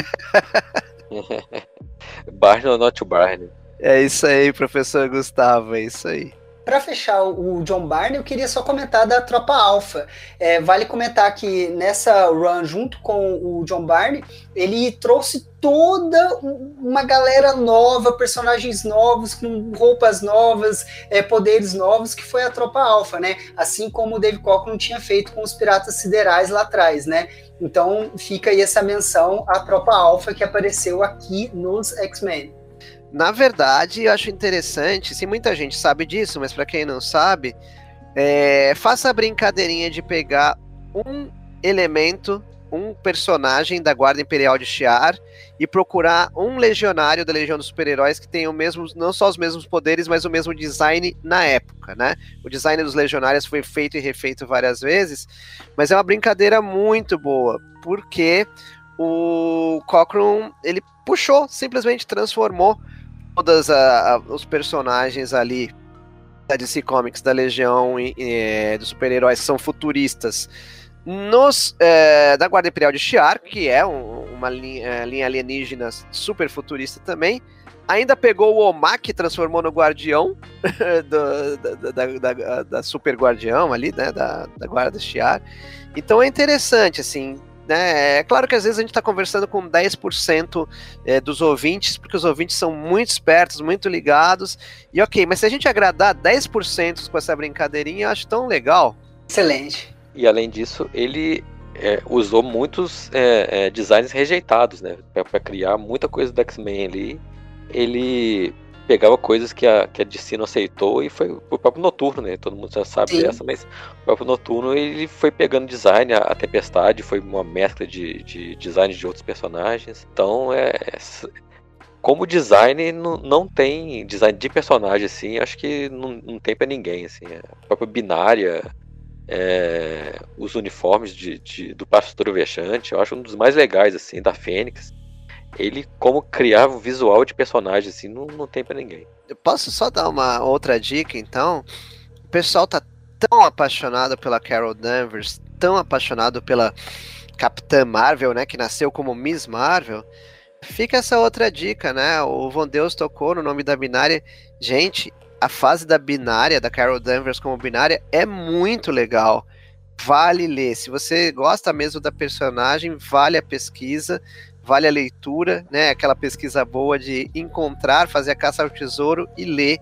S3: Barney or not Barney.
S4: É isso aí, professor Gustavo, é isso aí.
S2: Para fechar o John Barney, eu queria só comentar da Tropa Alpha. É, vale comentar que nessa run, junto com o John Barney, ele trouxe toda uma galera nova, personagens novos, com roupas novas, é, poderes novos, que foi a Tropa Alpha, né? Assim como o Dave Cockrum tinha feito com os Piratas Siderais lá atrás, né? Então fica aí essa menção à Tropa Alpha que apareceu aqui nos X-Men.
S4: Na verdade, eu acho interessante, se muita gente sabe disso, mas para quem não sabe, é, faça a brincadeirinha de pegar um elemento, um personagem da Guarda Imperial de Shi'ar e procurar um legionário da Legião dos Super-Heróis que tenha o mesmo, não só os mesmos poderes, mas o mesmo design na época, né? O design dos legionários foi feito e refeito várias vezes, mas é uma brincadeira muito boa, porque o Cochran, ele puxou, simplesmente transformou todos os personagens ali da DC Comics, da Legião e, e é, dos super-heróis que são futuristas nos é, da Guarda Imperial de Shi'ar, que é um, uma linha, é, linha, alienígena super futurista também. Ainda pegou o Omak e transformou no Guardião do, da, da, da, da, Super Guardião ali, né? Da, da Guarda Shi'ar. Então é interessante, assim, né? É claro que às vezes a gente está conversando com 10% é, dos ouvintes, porque os ouvintes são muito espertos, muito ligados. E ok, mas se a gente agradar 10% com essa brincadeirinha, eu acho tão legal.
S2: Excelente.
S3: E além disso, ele é, usou muitos é, é designs rejeitados, né? Para criar muita coisa do X-Men ali. Ele pegava coisas que a, que a DC não aceitou e foi o próprio Noturno, né? Todo mundo já sabe Sim. dessa, mas o próprio Noturno ele foi pegando design, a, a Tempestade foi uma mescla de, de design de outros personagens. Então é. Como design não, não tem design de personagem assim, acho que não, não tem para ninguém assim. É a própria binária, é, os uniformes de, de, do Pastor Vexante, eu acho um dos mais legais assim da Fênix ele, como criar o visual de personagem, assim, não, não tem para ninguém.
S4: Eu posso só dar uma outra dica, então? O pessoal tá tão apaixonado pela Carol Danvers, tão apaixonado pela Capitã Marvel, né, que nasceu como Miss Marvel. Fica essa outra dica, né? O Von Deus tocou no nome da binária. Gente, a fase da binária, da Carol Danvers como binária, é muito legal. Vale ler. Se você gosta mesmo da personagem, vale a pesquisa vale a leitura, né? Aquela pesquisa boa de encontrar, fazer a caça ao tesouro e ler,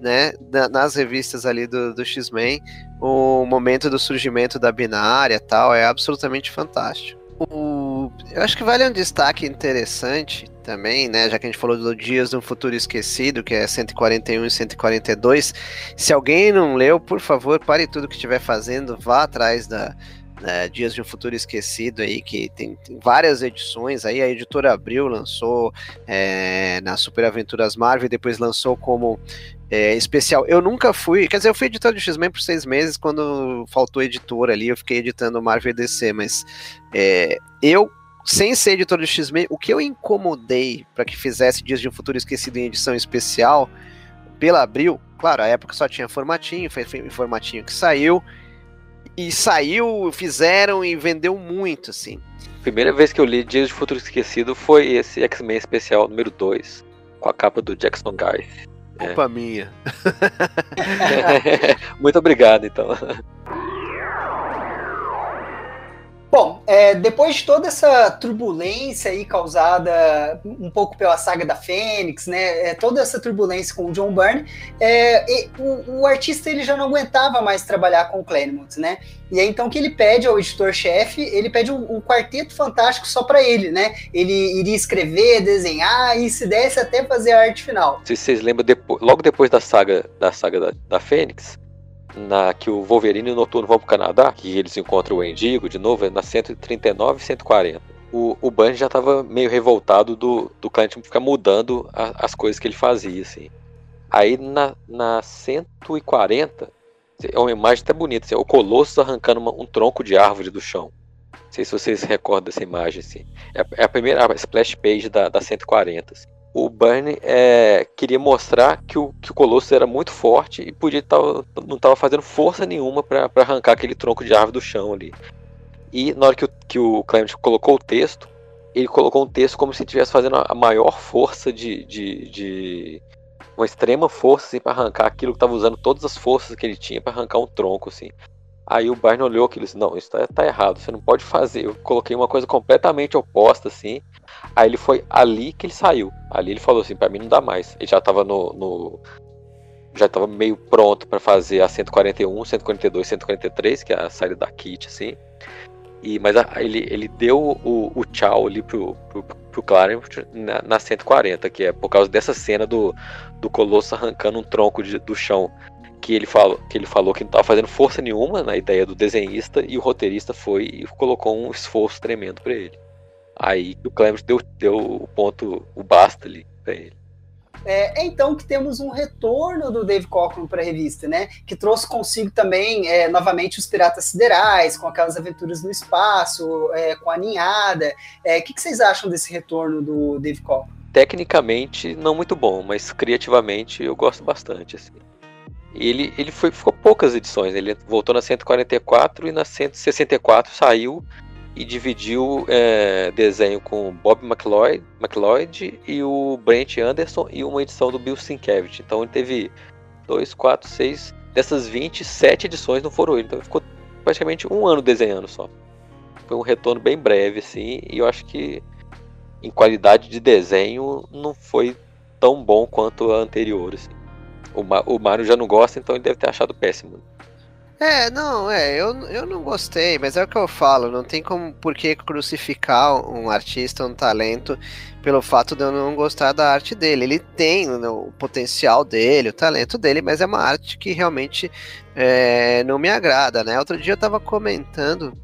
S4: né? nas revistas ali do, do X-Men, o momento do surgimento da binária tal, é absolutamente fantástico. O, eu acho que vale um destaque interessante também, né? Já que a gente falou do Dias do Futuro Esquecido, que é 141 e 142. Se alguém não leu, por favor, pare tudo que estiver fazendo, vá atrás da, né, Dias de um Futuro Esquecido aí, que tem, tem, várias edições aí, a editora Abril lançou é, na Super Aventuras Marvel, depois lançou como é, especial. Eu nunca fui, quer dizer, eu fui editor de X-Men por seis meses, quando faltou editor ali, eu fiquei editando Marvel e DC, mas é, eu sem ser editor de X-Men, o que eu incomodei para que fizesse Dias de um Futuro Esquecido em edição especial pela Abril, claro, a época só tinha formatinho, foi formatinho que saiu, e saiu, fizeram e vendeu muito, assim.
S3: Primeira vez que eu li Dias de Futuro Esquecido foi esse X-Men especial número 2, com a capa do Jackson Guy.
S4: culpa é. minha.
S3: Muito obrigado, então.
S2: Bom, é, depois de toda essa turbulência aí causada um pouco pela saga da Fênix, né, é, toda essa turbulência com o John Byrne, é, o, o, artista ele já não aguentava mais trabalhar com o Claremont, né? E é então que ele pede ao editor-chefe, ele pede um, um, quarteto fantástico só para ele, né? Ele iria escrever, desenhar e se desse até fazer a arte final.
S3: Se vocês lembram, depois, logo depois da saga da saga da, da Fênix, na que o Wolverine e o Noturno vão pro Canadá, que eles encontram o Endigo de novo, é na 139 e 140. O, o Bunny já estava meio revoltado do, do Clint ficar mudando a, as coisas que ele fazia, assim. Aí na, na 140, é uma imagem até bonita, assim, o Colosso arrancando uma, um tronco de árvore do chão. Não sei se vocês recordam dessa imagem, assim. É, é a primeira splash page da, da 140, assim o Burnie é, queria mostrar que o, que o Colosso era muito forte e podia tava, não estava fazendo força nenhuma para arrancar aquele tronco de árvore do chão ali. E na hora que o, que o Clement colocou o texto, ele colocou um texto como se estivesse fazendo a maior força de. de, de uma extrema força assim, para arrancar aquilo que estava usando todas as forças que ele tinha para arrancar um tronco assim. Aí o Barney olhou aquilo e disse: Não, isso tá, tá, errado, você não pode fazer. Eu coloquei uma coisa completamente oposta, assim. Aí ele foi ali que ele saiu. Ali ele falou assim: Pra mim não dá mais. Ele já tava no. no já tava meio pronto para fazer a 141, 142, 143, que é a saída da kit, assim. E, mas a, ele, ele deu o, o tchau ali pro, pro, pro Clarence na, na 140, que é por causa dessa cena do, do Colosso arrancando um tronco de, do chão que ele falou que ele falou que não estava fazendo força nenhuma na ideia do desenhista e o roteirista foi e colocou um esforço tremendo para ele. Aí o Clemens deu, deu o ponto, o basta ali para ele.
S2: É, é, então que temos um retorno do Dave Cockrum para a revista, né? Que trouxe consigo também é, novamente os Piratas Siderais, com aquelas aventuras no espaço, é, com a ninhada. É, o que, que, vocês acham desse retorno do Dave Cockrum?
S3: Tecnicamente não muito bom, mas criativamente eu gosto bastante. Assim. Ele, ele foi, ficou poucas edições, ele voltou na 144 e na 164 saiu e dividiu é, desenho com Bob McLeod, McLeod e o Brent Anderson e uma edição do Bill Sienkiewicz. Então ele teve 2, 4, 6 dessas 27 edições não foram ele, então ele ficou praticamente um ano desenhando só. Foi um retorno bem breve assim, e eu acho que em qualidade de desenho não foi tão bom quanto a anterior assim. O, Ma o Mario já não gosta, então ele deve ter achado péssimo.
S4: É, não, é, eu, eu não gostei, mas é o que eu falo, não tem como por que crucificar um artista, um talento, pelo fato de eu não gostar da arte dele. Ele tem o potencial dele, o talento dele, mas é uma arte que realmente é, não me agrada, né? Outro dia eu tava comentando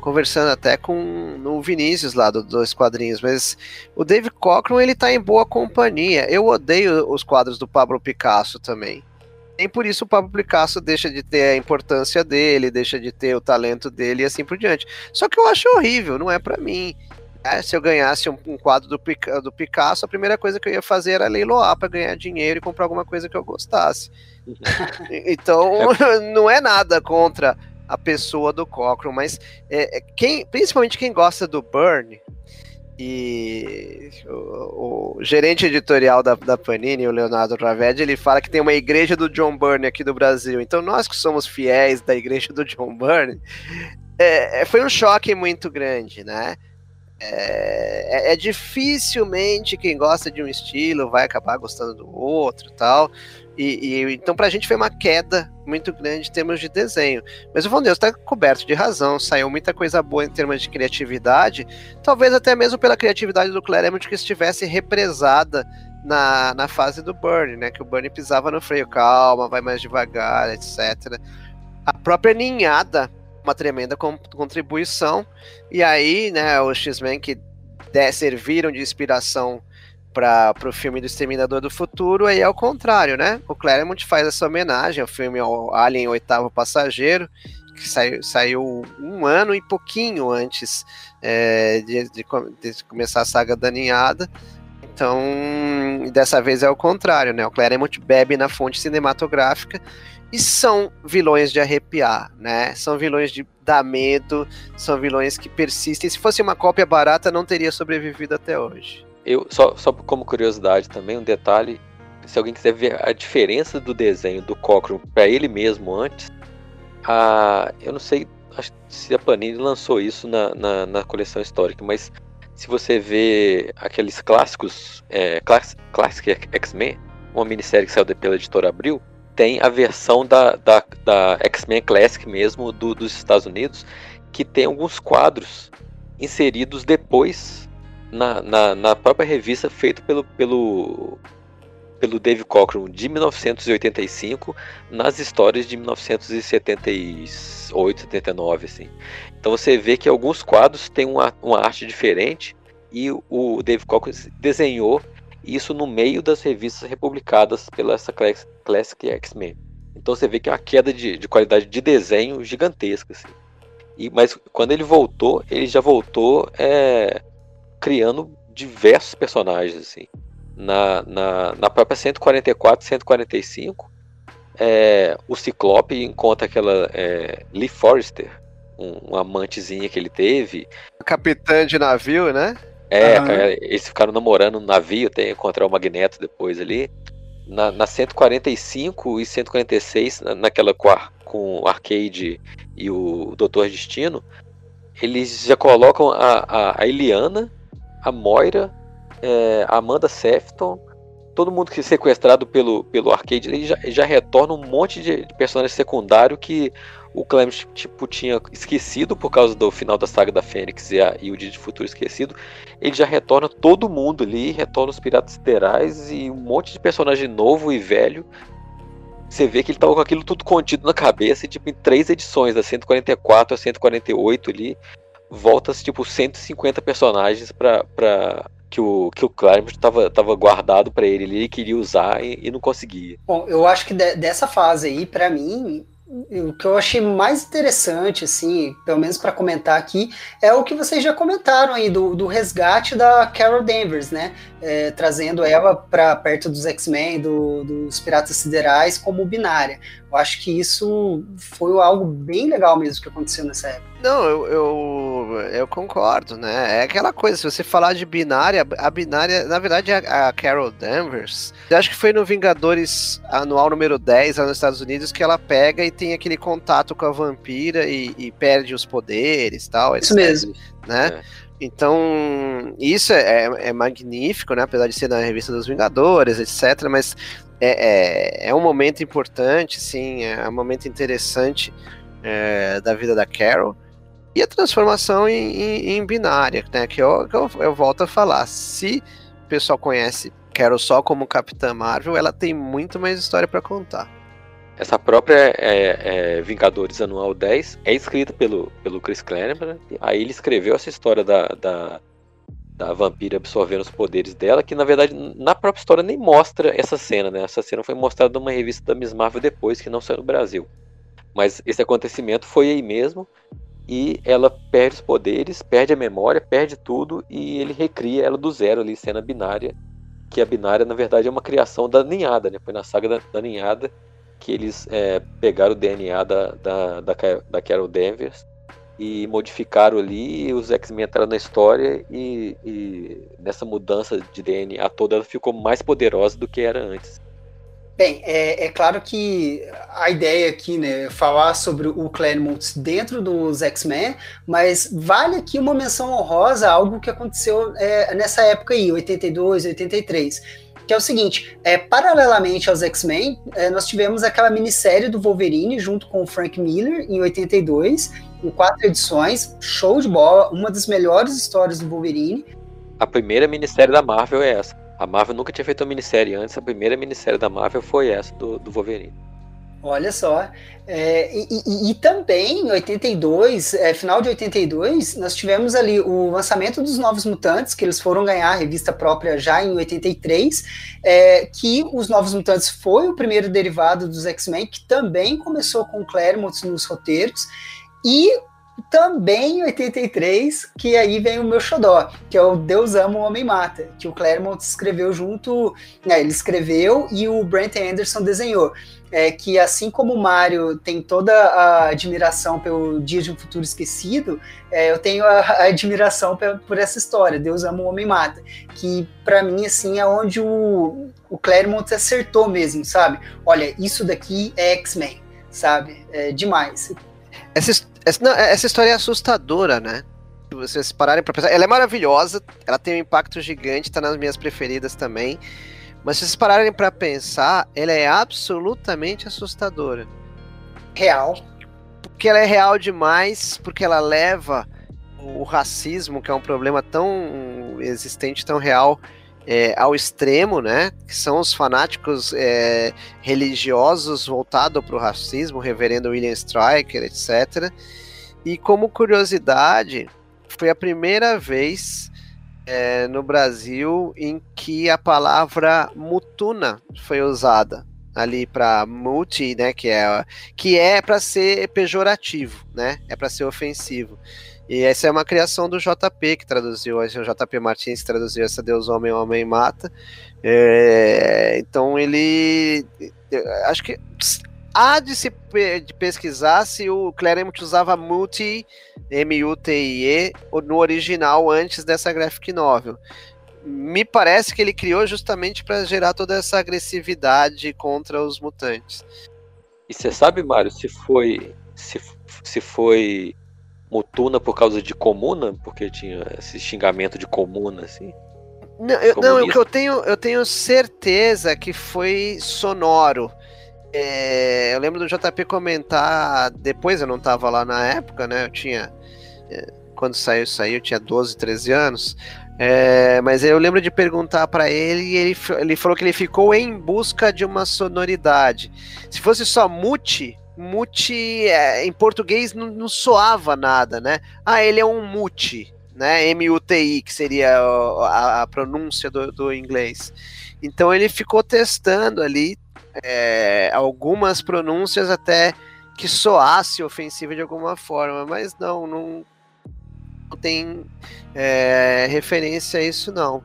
S4: conversando até com o Vinícius lá do Dois Quadrinhos, mas o Dave Cockrum ele tá em boa companhia. Eu odeio os quadros do Pablo Picasso também. Nem por isso o Pablo Picasso deixa de ter a importância dele, deixa de ter o talento dele e assim por diante. Só que eu acho horrível, não é para mim. É, se eu ganhasse um, um quadro do, do, Picasso, a primeira coisa que eu ia fazer era leiloar para ganhar dinheiro e comprar alguma coisa que eu gostasse. então, não é nada contra a pessoa do Cochran, mas é, é, quem, principalmente quem gosta do Burn e o, o, gerente editorial da, da Panini, o Leonardo Raved, ele fala que tem uma igreja do John Byrne aqui do Brasil. Então nós que somos fiéis da igreja do John Byrne, é, é foi um choque muito grande, né? É, é, é, dificilmente quem gosta de um estilo vai acabar gostando do outro tal. E, e, então, pra gente foi uma queda muito grande em termos de desenho. Mas o Von Deus está coberto de razão, saiu muita coisa boa em termos de criatividade, talvez até mesmo pela criatividade do Claremont que estivesse represada na, na fase do Burn, né? Que o Burn pisava no freio, calma, vai mais devagar, etc. A própria ninhada, uma tremenda contribuição. E aí, né, os X-Men que serviram de inspiração para o filme do Exterminador do Futuro, aí é o contrário, né? O Claremont faz essa homenagem ao filme Alien Oitavo Passageiro, que saiu, saiu um ano e pouquinho antes é, de, de, de, começar a saga da Ninhada. Então, dessa vez é o contrário, né? O Claremont bebe na fonte cinematográfica e são vilões de arrepiar, né? São vilões de dar medo, são vilões que persistem. Se fosse uma cópia barata, não teria sobrevivido até hoje.
S3: Eu, só, só como curiosidade também, um detalhe, se alguém quiser ver a diferença do desenho do Cochran para ele mesmo antes, a, eu não sei se a Panini lançou isso na, na, na coleção histórica, mas se você vê aqueles clássicos, é, Classic X-Men, uma minissérie que saiu pela editora Abril, tem a versão da, da, da X-Men Classic mesmo do, dos Estados Unidos, que tem alguns quadros inseridos depois na, na, na própria revista feito pelo, pelo, pelo Dave Cockrum de 1985 nas histórias de 1978, 79, assim. Então você vê que alguns quadros têm uma, uma arte diferente e o Dave Cockrum desenhou isso no meio das revistas republicadas pela essa Classic X-Men. Então você vê que é uma queda de, de qualidade de desenho gigantesca. Assim. E, mas quando ele voltou, ele já voltou é, criando diversos personagens. Assim. Na, na, na própria 144, 145, é, o Ciclope encontra aquela é, Lee Forrester, um, uma amantezinha que ele teve.
S4: Capitã de navio, né?
S3: É, uhum. eles ficaram namorando no navio, tem encontrar o Magneto depois ali. Na, na 145 e 146, na, naquela com o Arcade e o Doutor Destino, eles já colocam a, a, a Eliana, a Moira, é, Amanda Sefton, todo mundo que é sequestrado pelo, pelo Arcade, ele já, já retorna um monte de, personagem secundário que o Clement tipo, tinha esquecido por causa do final da saga da Fênix e, a, e o Dia de Futuro esquecido. Ele já retorna todo mundo ali, retorna os Piratas Siderais e um monte de personagem novo e velho. Você vê que ele tava com aquilo tudo contido na cabeça, tipo, em três edições, da 144 a 148 ali, volta tipo 150 personagens para que o, que o Claremont estava tava guardado para ele, ele queria usar e, e, não conseguia.
S2: Bom, eu acho que de, dessa fase aí, para mim, o que eu achei mais interessante, assim, pelo menos para comentar aqui, é o que vocês já comentaram aí do, do resgate da Carol Danvers, né? É, trazendo ela para perto dos X-Men, do, dos Piratas Siderais, como binária. Eu acho que isso foi algo bem legal mesmo que aconteceu nessa época.
S4: Não, eu, eu, eu, concordo, né? É aquela coisa, se você falar de binária, a binária, na verdade, a, a Carol Danvers, eu acho que foi no Vingadores anual número 10 lá nos Estados Unidos que ela pega e tem aquele contato com a vampira e, e perde os poderes tal.
S2: Isso mesmo.
S4: Né? É. Então, isso é, é, é, magnífico, né? Apesar de ser na revista dos Vingadores, etc. Mas é, é, é um momento importante, sim, é um momento interessante é, da vida da Carol. E a transformação em, em, em binária, né? Que, eu, que eu, eu, volto a falar. Se o pessoal conhece Carol só como Capitã Marvel, ela tem muito mais história para contar.
S3: Essa própria é, é, Vingadores Anual 10 é escrita pelo, pelo Chris Claremont. Né? Aí ele escreveu essa história da, da, da vampira absorvendo os poderes dela, que na verdade na própria história nem mostra essa cena, né? Essa cena foi mostrada numa revista da Miss Marvel depois, que não saiu no Brasil. Mas esse acontecimento foi aí mesmo e ela perde os poderes, perde a memória, perde tudo e ele recria ela do zero ali, cena binária, que a binária na verdade é uma criação da ninhada, né? Foi na saga da, da ninhada que eles é, pegaram o DNA da, da, da, da Carol Danvers e modificaram ali, e os X-Men entraram na história e, e nessa mudança de DNA toda ela ficou mais poderosa do que era antes.
S2: Bem, é, é, claro que a ideia aqui, né, é falar sobre o Claremont dentro dos X-Men, mas vale aqui uma menção honrosa a algo que aconteceu é, nessa época aí, 82, 83, que é o seguinte, é, paralelamente aos X-Men, é, nós tivemos aquela minissérie do Wolverine junto com o Frank Miller em 82, em quatro edições, show de bola, uma das melhores histórias do Wolverine.
S3: A primeira minissérie da Marvel é essa. A Marvel nunca tinha feito uma minissérie antes, a primeira minissérie da Marvel foi essa do, do Wolverine.
S2: Olha só. É, e, e, e, também em 82, é, final de 82, nós tivemos ali o lançamento dos Novos Mutantes, que eles foram ganhar a revista própria já em 83, é, que os Novos Mutantes foi o primeiro derivado dos X-Men, que também começou com Claremont nos roteiros, e também em 83, que aí vem o meu xodó, que é o Deus Ama o Homem Mata, que o Claremont escreveu junto, né, ele escreveu e o Brent Anderson desenhou. É que assim como o Mario tem toda a admiração pelo Dia de um Futuro Esquecido, é, eu tenho a, a admiração por, por, essa história, Deus Ama o Homem Mata, que para mim assim é onde o, o Claremont acertou mesmo, sabe? Olha, isso daqui é X-Men, sabe? É demais.
S4: Essa, essa, não, essa história é assustadora, né? Se vocês pararem pra pensar. Ela é maravilhosa, ela tem um impacto gigante, tá nas minhas preferidas também. Mas se vocês pararem para pensar, ela é absolutamente assustadora.
S2: Real.
S4: Porque ela é real demais, porque ela leva o racismo, que é um problema tão existente, tão real, é, ao extremo, né? Que são os fanáticos é, religiosos voltados para o racismo, reverendo William Stryker, etc. E como curiosidade, foi a primeira vez é, no Brasil em que a palavra mutuna foi usada ali para multi, né, que é que é para ser pejorativo, né? É para ser ofensivo. E essa é uma criação do JP, que traduziu, o JP Martins traduziu essa Deus Homem, Homem Mata. É, então ele. Acho que há de se de pesquisar se o Claremont usava multi, M-U-T-I-E, no original antes dessa graphic novel. Me parece que ele criou justamente para gerar toda essa agressividade contra os mutantes.
S3: E você sabe, Mário, se foi se, se foi Mutuna por causa de comuna, porque tinha esse xingamento de comuna, assim.
S4: Não, eu, não, o que eu tenho, eu tenho certeza que foi sonoro. É, eu lembro do JP comentar depois, eu não estava lá na época, né? Eu tinha. É, quando saiu isso aí, eu tinha 12, 13 anos. É, mas eu lembro de perguntar para ele e ele, ele falou que ele ficou em busca de uma sonoridade. Se fosse só mute, Muti, é, em português, não, não, soava nada, né? Ah, ele é um muti, né? M-U-T-I, que seria a, a pronúncia do, do, inglês. Então ele ficou testando ali é, algumas pronúncias até que soasse ofensiva de alguma forma, mas não, não, não tem é, referência a isso não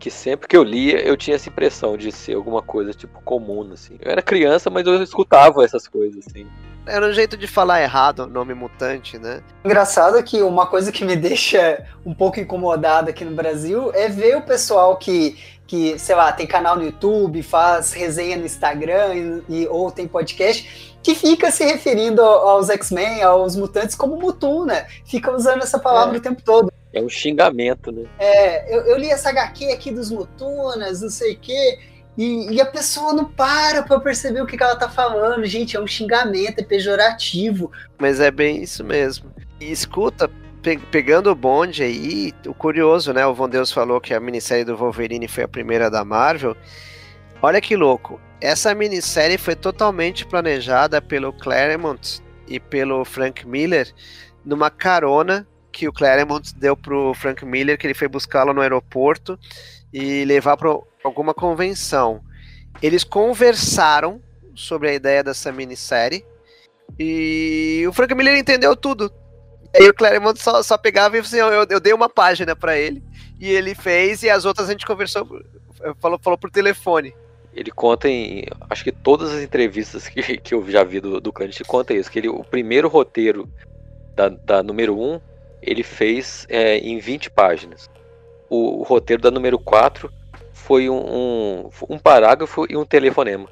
S3: que sempre que eu lia, eu tinha essa impressão de ser alguma coisa, tipo, comum, assim. Eu era criança, mas eu escutava essas coisas, assim.
S4: Era um jeito de falar errado o nome mutante, né?
S2: Engraçado que uma coisa que me deixa um pouco incomodado aqui no Brasil é ver o pessoal que, que sei lá, tem canal no YouTube, faz resenha no Instagram e, e ou tem podcast, que fica se referindo aos X-Men, aos mutantes como Mutum, né? Fica usando essa palavra é. o tempo todo.
S3: É um xingamento, né?
S2: É, eu, eu li essa HQ aqui dos Mutunas, não sei o quê, e, e, a pessoa não para pra perceber o que, que ela tá falando. Gente, é um xingamento, é pejorativo.
S4: Mas é bem isso mesmo. E escuta, pe pegando o bonde aí, o curioso, né? O Von Deus falou que a minissérie do Wolverine foi a primeira da Marvel. Olha que louco. Essa minissérie foi totalmente planejada pelo Claremont e pelo Frank Miller numa carona que o Claremont deu pro Frank Miller, que ele foi buscá-lo no aeroporto e levar para alguma convenção. Eles conversaram sobre a ideia dessa minissérie e o Frank Miller entendeu tudo. Aí o Claremont só, só pegava e assim, eu, eu dei uma página para ele e ele fez e as outras a gente conversou, falou, falou por telefone.
S3: Ele conta em, acho que todas as entrevistas que, que eu já vi do, do Cândido conta isso, que ele, o primeiro roteiro da, da número 1 um, ele fez é, em 20 páginas. O, o, roteiro da número 4 foi um, um, um, parágrafo e um telefonema.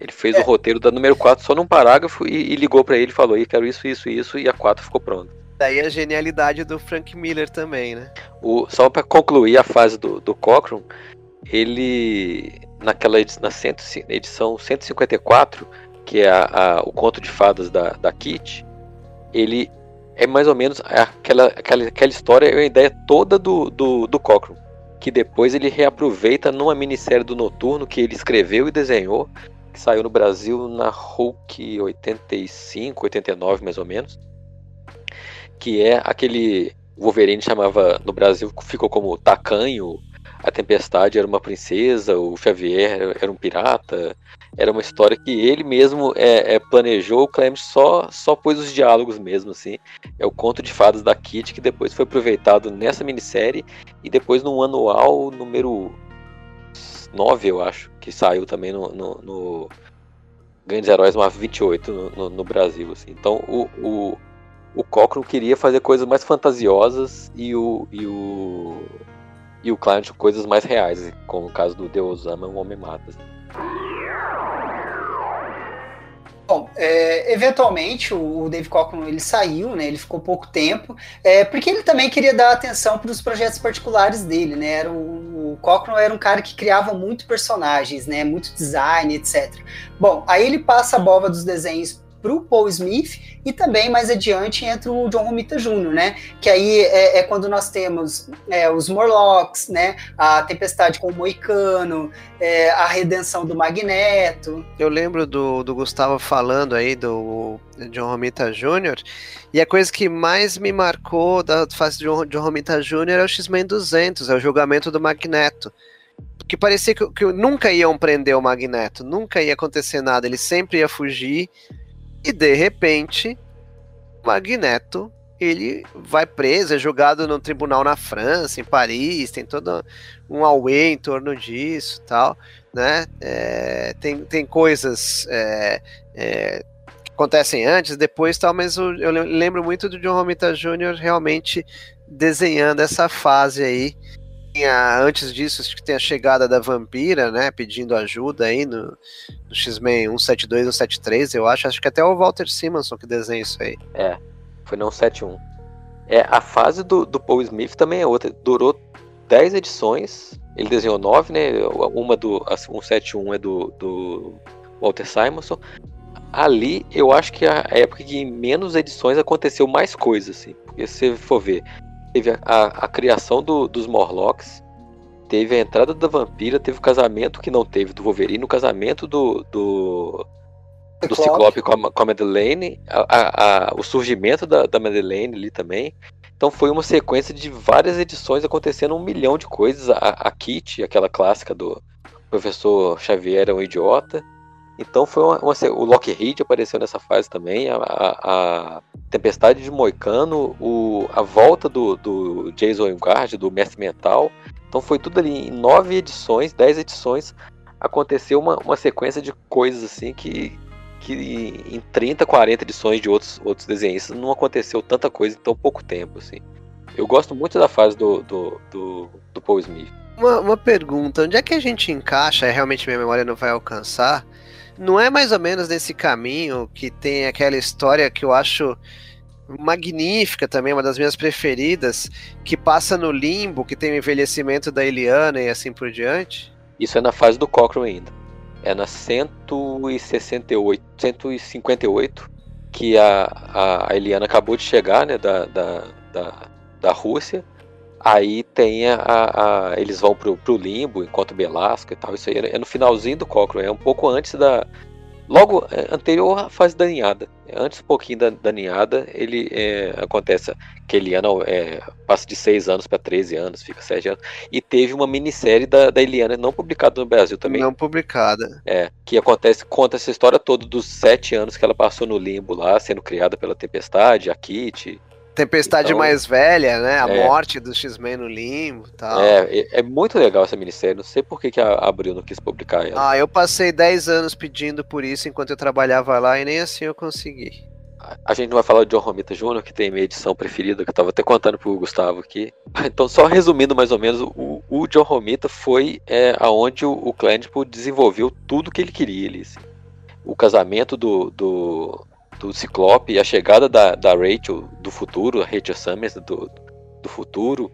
S3: Ele fez é. o roteiro da número 4 só num parágrafo e, e ligou para ele e falou: quero isso, isso, isso, e a 4 ficou pronta.
S4: Daí a genialidade do Frank Miller também, né?
S3: O, só para concluir a fase do, do Cochran, ele, naquela edição, na cento, edição 154, que é a, a, o conto de fadas da, da Kit, ele é mais ou menos aquela, aquela, aquela história, é a ideia toda do, do, do Cochran. Que depois ele reaproveita numa minissérie do Noturno que ele escreveu e desenhou, que saiu no Brasil na Hulk 85, 89 mais ou menos. Que é aquele Wolverine chamava no Brasil, ficou como Tacanho, a Tempestade era uma princesa, o Xavier era um pirata. Era uma história que ele mesmo é, é, planejou, o Clement só, só pôs os diálogos mesmo, assim. É o conto de fadas da Kitty, que depois foi aproveitado nessa minissérie e depois no anual número 9, eu acho, que saiu também no, no, no Grandes Heróis Marvel 28 no, no, no Brasil. Assim. Então o, o, o Cochran queria fazer coisas mais fantasiosas e o, e o, e o Client coisas mais reais, assim, como o caso do Deus Ama, um Homem Mata. Assim.
S2: Bom, é, eventualmente o, o Dave Cockrum ele saiu, né? Ele ficou pouco tempo, é, porque ele também queria dar atenção para os projetos particulares dele, né? Era o, o Cockrum era um cara que criava muito personagens, né? Muito design, etc. Bom, aí ele passa a bola dos desenhos para o Paul Smith e também mais adiante entra o John Romita Jr., né? Que aí é, é quando nós temos é, os Morlocks, né? A Tempestade com o Moicano, é, a redenção do Magneto.
S4: Eu lembro do, do Gustavo falando aí do John Romita Jr. E a coisa que mais me marcou da fase de John, John Romita Jr. é o X-Men 200, é o julgamento do Magneto que parecia que, que, nunca iam prender o Magneto, nunca ia acontecer nada, ele sempre ia fugir, e de repente, Magneto ele vai preso, é julgado no tribunal na França, em Paris, tem todo um auê em torno disso tal, né? É, tem, tem coisas é, é, que acontecem antes, depois tal, mas eu, eu lembro muito do John Romita Jr. realmente desenhando essa fase aí antes disso, acho que tem a chegada da Vampira, né? Pedindo ajuda aí no, no X-Men 172, 173, eu acho. Acho que até o Walter Simonson que desenha isso aí.
S3: É, foi no 171. É, a fase do, do Paul Smith também é outra. Durou 10 edições. Ele desenhou 9, né? Uma do. A 171 é do, do Walter Simonson. Ali eu acho que a época que em menos edições aconteceu mais coisas, assim. Porque se for ver, teve a, a, a criação do, dos Morlocks, teve a entrada da vampira, teve o casamento que não teve do Wolverine, o casamento do, do, do Ciclope com a, com a Madeleine, a, a, o surgimento da, da Madeleine ali também. Então foi uma sequência de várias edições acontecendo um milhão de coisas. A, a Kitty, aquela clássica do professor Xavier é um idiota. Então foi uma, uma, o Lockheed apareceu nessa fase também, a, a, a Tempestade de Moicano, o, a volta do, do Jason Wingard, do Mestre Mental. Então foi tudo ali em nove edições, dez edições, aconteceu uma, uma sequência de coisas assim que, que em 30, 40 edições de outros, outros desenhistas não aconteceu tanta coisa em tão pouco tempo. Assim. Eu gosto muito da fase do, do, do, do Paul Smith.
S4: Uma, uma pergunta, onde é que a gente encaixa, realmente minha memória não vai alcançar, não é mais ou menos nesse caminho que tem aquela história que eu acho magnífica também, uma das minhas preferidas, que passa no limbo, que tem o envelhecimento da Eliana e assim por diante?
S3: Isso é na fase do Cochrane ainda. É na 168, 158 que a, a Eliana acabou de chegar, né, da, da, da, da Rússia. Aí tem a, a, eles vão pro, pro limbo, enquanto Belasco e tal. Isso aí é no finalzinho do Cochrane, é um pouco antes da. Logo é, anterior à fase da ninhada. Antes um pouquinho da, da ninhada, ele é, acontece que Eliana é, passa de 6 anos para 13 anos, fica 7 anos. E teve uma minissérie da, da Eliana não publicada no Brasil também.
S4: Não publicada.
S3: É, que acontece, conta essa história toda dos 7 anos que ela passou no limbo lá, sendo criada pela Tempestade, a Kitty,
S4: Tempestade então, mais velha, né? A é, morte do X-Men no limbo e tal.
S3: É, é muito legal essa minissérie. Não sei por que, que a Abril não quis publicar ela.
S4: Ah, eu passei 10 anos pedindo por isso enquanto eu trabalhava lá e nem assim eu consegui.
S3: A gente não vai falar de John Romita Jr., que tem minha edição preferida, que eu tava até contando pro Gustavo aqui. Então, só resumindo mais ou menos, o, o John Romita foi é, aonde o, o Clandipo desenvolveu tudo que ele queria ali. Assim. O casamento do, do, do Ciclope a chegada da, da Rachel do futuro, a Rachel Summers do, do futuro,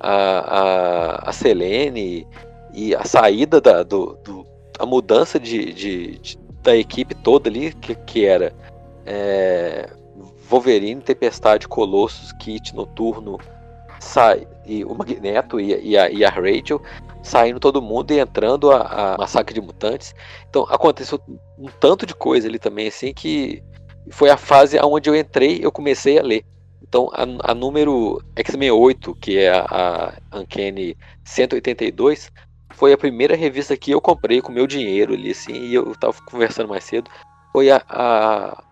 S3: a, a, a Selene e a saída da do, do a mudança de, de, de, da equipe toda ali, que, que era é, Wolverine, Tempestade, Colossus, Kit, Noturno, sai, e o Magneto e, e, a, e a Rachel saindo todo mundo e entrando a, a massacre de mutantes. Então aconteceu um tanto de coisa ali também, assim, que foi a fase onde eu entrei, eu comecei a ler. Então, a, a número X-Men 8, que é a, a Uncanny 182, foi a primeira revista que eu comprei com meu dinheiro ali, assim, e eu tava conversando mais cedo. Foi a, a,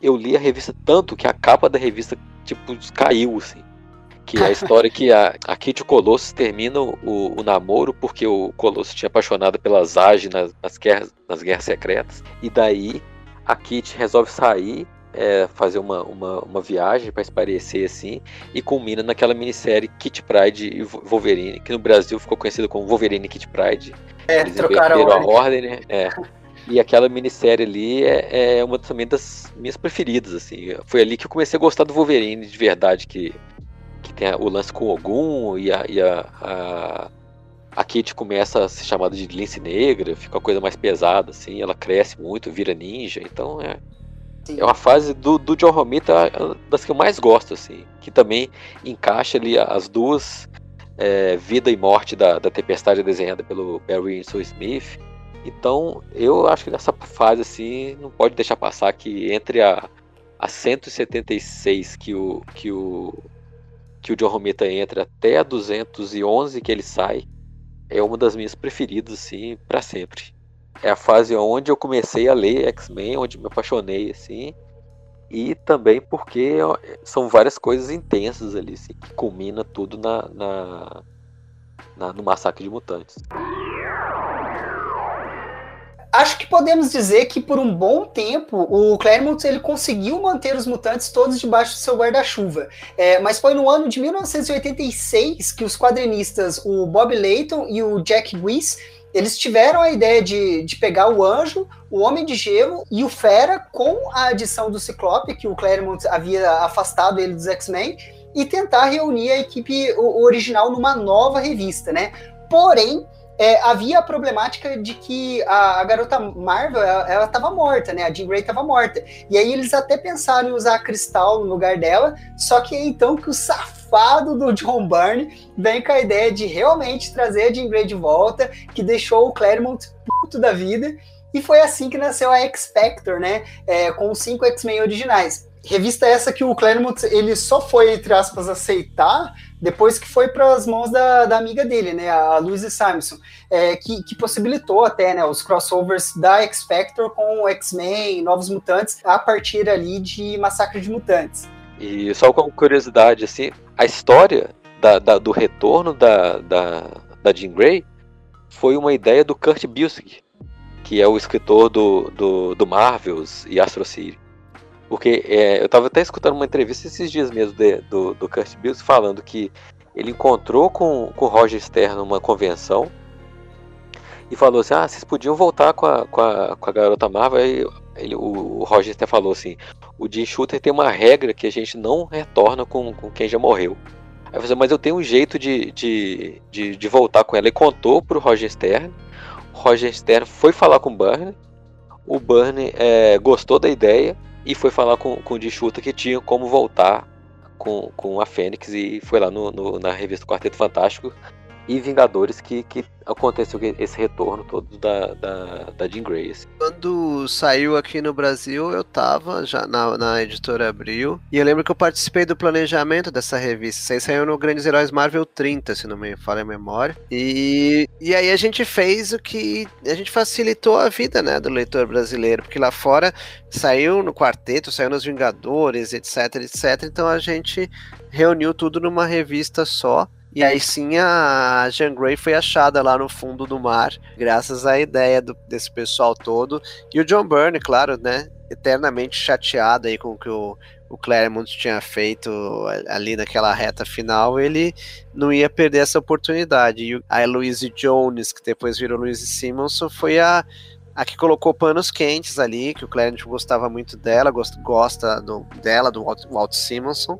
S3: Eu li a revista tanto que a capa da revista, tipo, caiu, assim. Que é a história que a, a Kit e o Colossus terminam o, o, namoro porque o Colossus tinha apaixonado pela Zage nas, nas, guerras, nas guerras secretas. E daí a Kit resolve sair é, fazer uma, uma, uma viagem para se parecer assim e culmina naquela minissérie Kit Pride e Wolverine, que no Brasil ficou conhecido como Wolverine Kit Pride.
S2: É, Eles trocaram
S3: a ordem, né? É. E aquela minissérie ali é, é uma também das minhas preferidas, assim. Foi ali que eu comecei a gostar do Wolverine de verdade, que, que tem o lance com o Ogum e a, e a, a, a Kit começa a ser chamada de lince negra, fica uma coisa mais pesada, assim, ela cresce muito, vira ninja, então é, Sim. É uma fase do, do John Romita das que eu mais gosto, assim. Que também encaixa ali as duas é, vida e morte da, da Tempestade desenhada pelo Barry Winslow Smith. Então, eu acho que nessa fase, assim, não pode deixar passar que entre a, a 176 que o, que o, que o John Romita entra até a 211 que ele sai, é uma das minhas preferidas, assim, para sempre é a fase onde eu comecei a ler X-Men, onde me apaixonei, assim. E também porque são várias coisas intensas ali, assim, que culmina tudo na, na, na, no massacre de mutantes.
S2: Acho que podemos dizer que por um bom tempo o Claremont ele conseguiu manter os mutantes todos debaixo do seu guarda-chuva. É, mas foi no ano de 1986 que os quadrinistas, o Bob Layton e o Jack Weiss, eles tiveram a ideia de, de pegar o Anjo, o Homem de Gelo e o Fera com a adição do Ciclope, que o Claremont havia afastado ele dos X-Men, e tentar reunir a equipe original numa nova revista, né? Porém, é, havia a problemática de que a, a garota Marvel ela estava morta, né? A Jean Grey estava morta. E aí eles até pensaram em usar a Cristal no lugar dela, só que é então que o safado do John Byrne vem com a ideia de realmente trazer a Jean Grey de volta, que deixou o Claremont puto da vida. E foi assim que nasceu a X-Factor, né? É, com os cinco X-Men originais. Revista essa que o Claremont ele só foi, entre aspas, aceitar depois que foi para as mãos da, da, amiga dele, né, a Louise Simonson, é, que, que, possibilitou até né, os crossovers da X-Factor com X-Men, Novos Mutantes, a partir ali de Massacre de Mutantes.
S3: E só com curiosidade, assim, a história da, da, do retorno da, da, da Jean Grey foi uma ideia do Kurt Busiek, que é o escritor do, do, do Marvels e Astro City. Porque é, eu estava até escutando uma entrevista esses dias mesmo de, do, do Kurt Bills falando que ele encontrou com, com o Roger Stern numa convenção e falou assim: Ah, vocês podiam voltar com a, com a, com a garota Marvel. Aí ele, o, o Roger Stern falou assim: O Jim Shooter tem uma regra que a gente não retorna com, com quem já morreu. Aí eu falei, mas eu tenho um jeito de, de, de, de voltar com ela. E contou pro Roger Stern. O Roger Stern foi falar com o Burnie. O Burnie é, gostou da ideia e foi falar com, com o Dishuta que tinha como voltar com, com a Fênix e foi lá no, no na revista Quarteto Fantástico e Vingadores que, que aconteceu esse retorno todo da, da, da Jean Grey. Assim.
S4: Quando saiu aqui no Brasil, eu tava já na, na editora Abril, e eu lembro que eu participei do planejamento dessa revista. Isso aí saiu no Grandes Heróis Marvel 30, se não me falha a memória. E, e aí a gente fez o que. A gente facilitou a vida, né, do leitor brasileiro, porque lá fora saiu no quarteto, saiu nos Vingadores, etc, etc. Então a gente reuniu tudo numa revista só e aí sim a Jean Grey foi achada lá no fundo do mar, graças à ideia do, desse pessoal todo. E o John Byrne, claro, né? Eternamente chateado aí com o que o, o Claremont tinha feito ali naquela reta final, ele não ia perder essa oportunidade. E a Louise Jones, que depois virou Louise Simonson, foi a, a que colocou panos quentes ali, que o Claremont gostava muito dela, gosta, gosta do, dela, do Walt, Walt Simonson.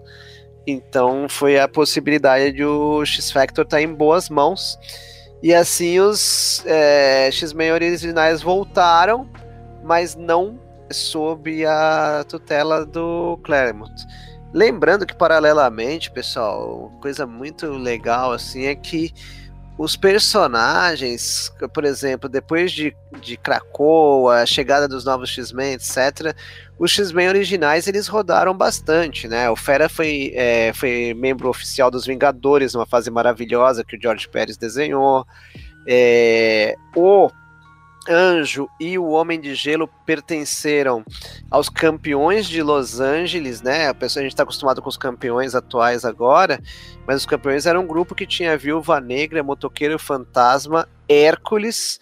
S4: Então foi a possibilidade de o X-Factor estar tá em boas mãos. E assim os é, X-Men originais voltaram, mas não sob a tutela do Claremont. Lembrando que paralelamente, pessoal, coisa muito legal assim é que os personagens, por exemplo, depois de, de Krakoa, a chegada dos novos X-Men, etc., os X-Men originais eles rodaram bastante, né? O Fera foi, é, foi membro oficial dos Vingadores, uma fase maravilhosa que o George Pérez desenhou. É, o Anjo e o Homem de Gelo pertenceram aos campeões de Los Angeles, né? A pessoa a gente está acostumado com os campeões atuais agora, mas os campeões eram um grupo que tinha Viúva Negra, Motoqueiro Fantasma, Hércules,